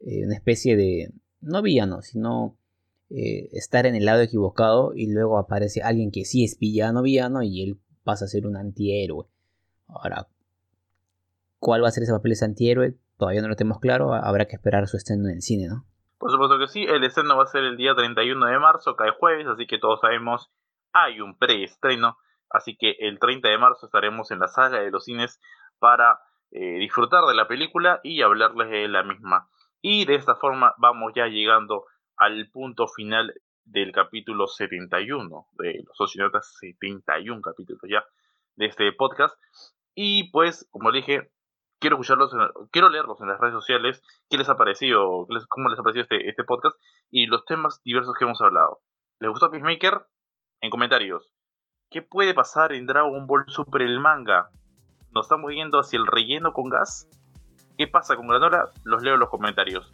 eh, una especie de, no villano, sino eh, estar en el lado equivocado y luego aparece alguien que sí es villano, villano y él pasa a ser un antihéroe. Ahora, ¿cuál va a ser ese papel de ese antihéroe? Todavía no lo tenemos claro, habrá que esperar su estreno en el cine, ¿no? Por supuesto que sí, el estreno va a ser el día 31 de marzo, cae jueves, así que todos sabemos, hay un preestreno, así que el 30 de marzo estaremos en la sala de los cines para eh, disfrutar de la película y hablarles de la misma. Y de esta forma vamos ya llegando al punto final del capítulo 71 de los socionautas, 71 capítulos ya de este podcast. Y pues, como dije, quiero escucharlos, quiero leerlos en las redes sociales, qué les ha parecido, cómo les ha parecido este, este podcast y los temas diversos que hemos hablado. ¿Les gustó Peacemaker? En comentarios. ¿Qué puede pasar en Dragon Ball Super el manga? ¿Nos estamos yendo hacia el relleno con gas? ¿Qué pasa con Granola? Los leo en los comentarios.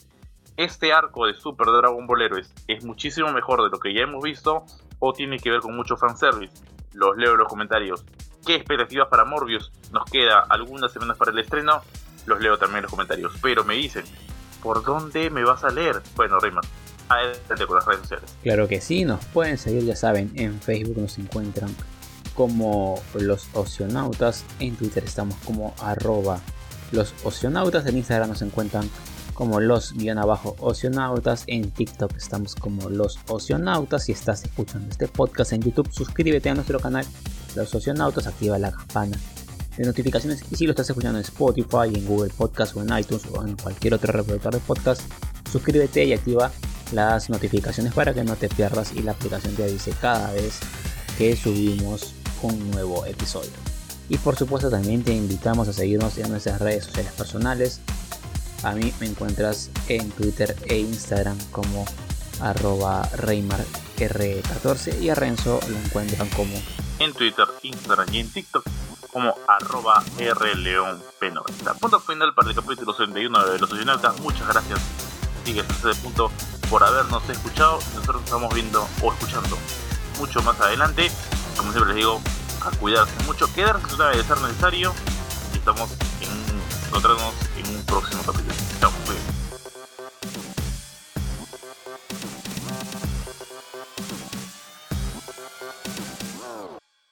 Este arco de Super Dragon Ball Heroes es muchísimo mejor de lo que ya hemos visto o tiene que ver con mucho fanservice. Los leo en los comentarios. ¿Qué expectativas para Morbius? Nos queda algunas semanas para el estreno. Los leo también en los comentarios. Pero me dicen, ¿por dónde me vas a leer? Bueno, adelante con las redes sociales. Claro que sí, nos pueden seguir, ya saben, en Facebook nos encuentran como los oceanautas, en Twitter estamos como arroba los oceanautas, en Instagram nos encuentran como los guion abajo oceanautas, en TikTok estamos como los oceanautas, si estás escuchando este podcast en YouTube, suscríbete a nuestro canal Los Oceanautas, activa la campana de notificaciones y si lo estás escuchando en Spotify, en Google Podcast o en iTunes o en cualquier otro reproductor de podcast, suscríbete y activa las notificaciones para que no te pierdas y la aplicación te avise cada vez que subimos un nuevo episodio. Y por supuesto también te invitamos a seguirnos en nuestras redes sociales personales. A mí me encuentras en Twitter e Instagram como arroba ReymarR14 y a Renzo lo encuentran como en Twitter, Instagram y en TikTok como arroba rleonp90. Punto final para el capítulo 61 de Los Socionautas. Muchas gracias, sigues hasta ese punto, por habernos escuchado. Nosotros estamos viendo o escuchando mucho más adelante. Como siempre les digo, a cuidarse mucho, quedarse de ser necesario y estamos en, encontrarnos en un próximo capítulo.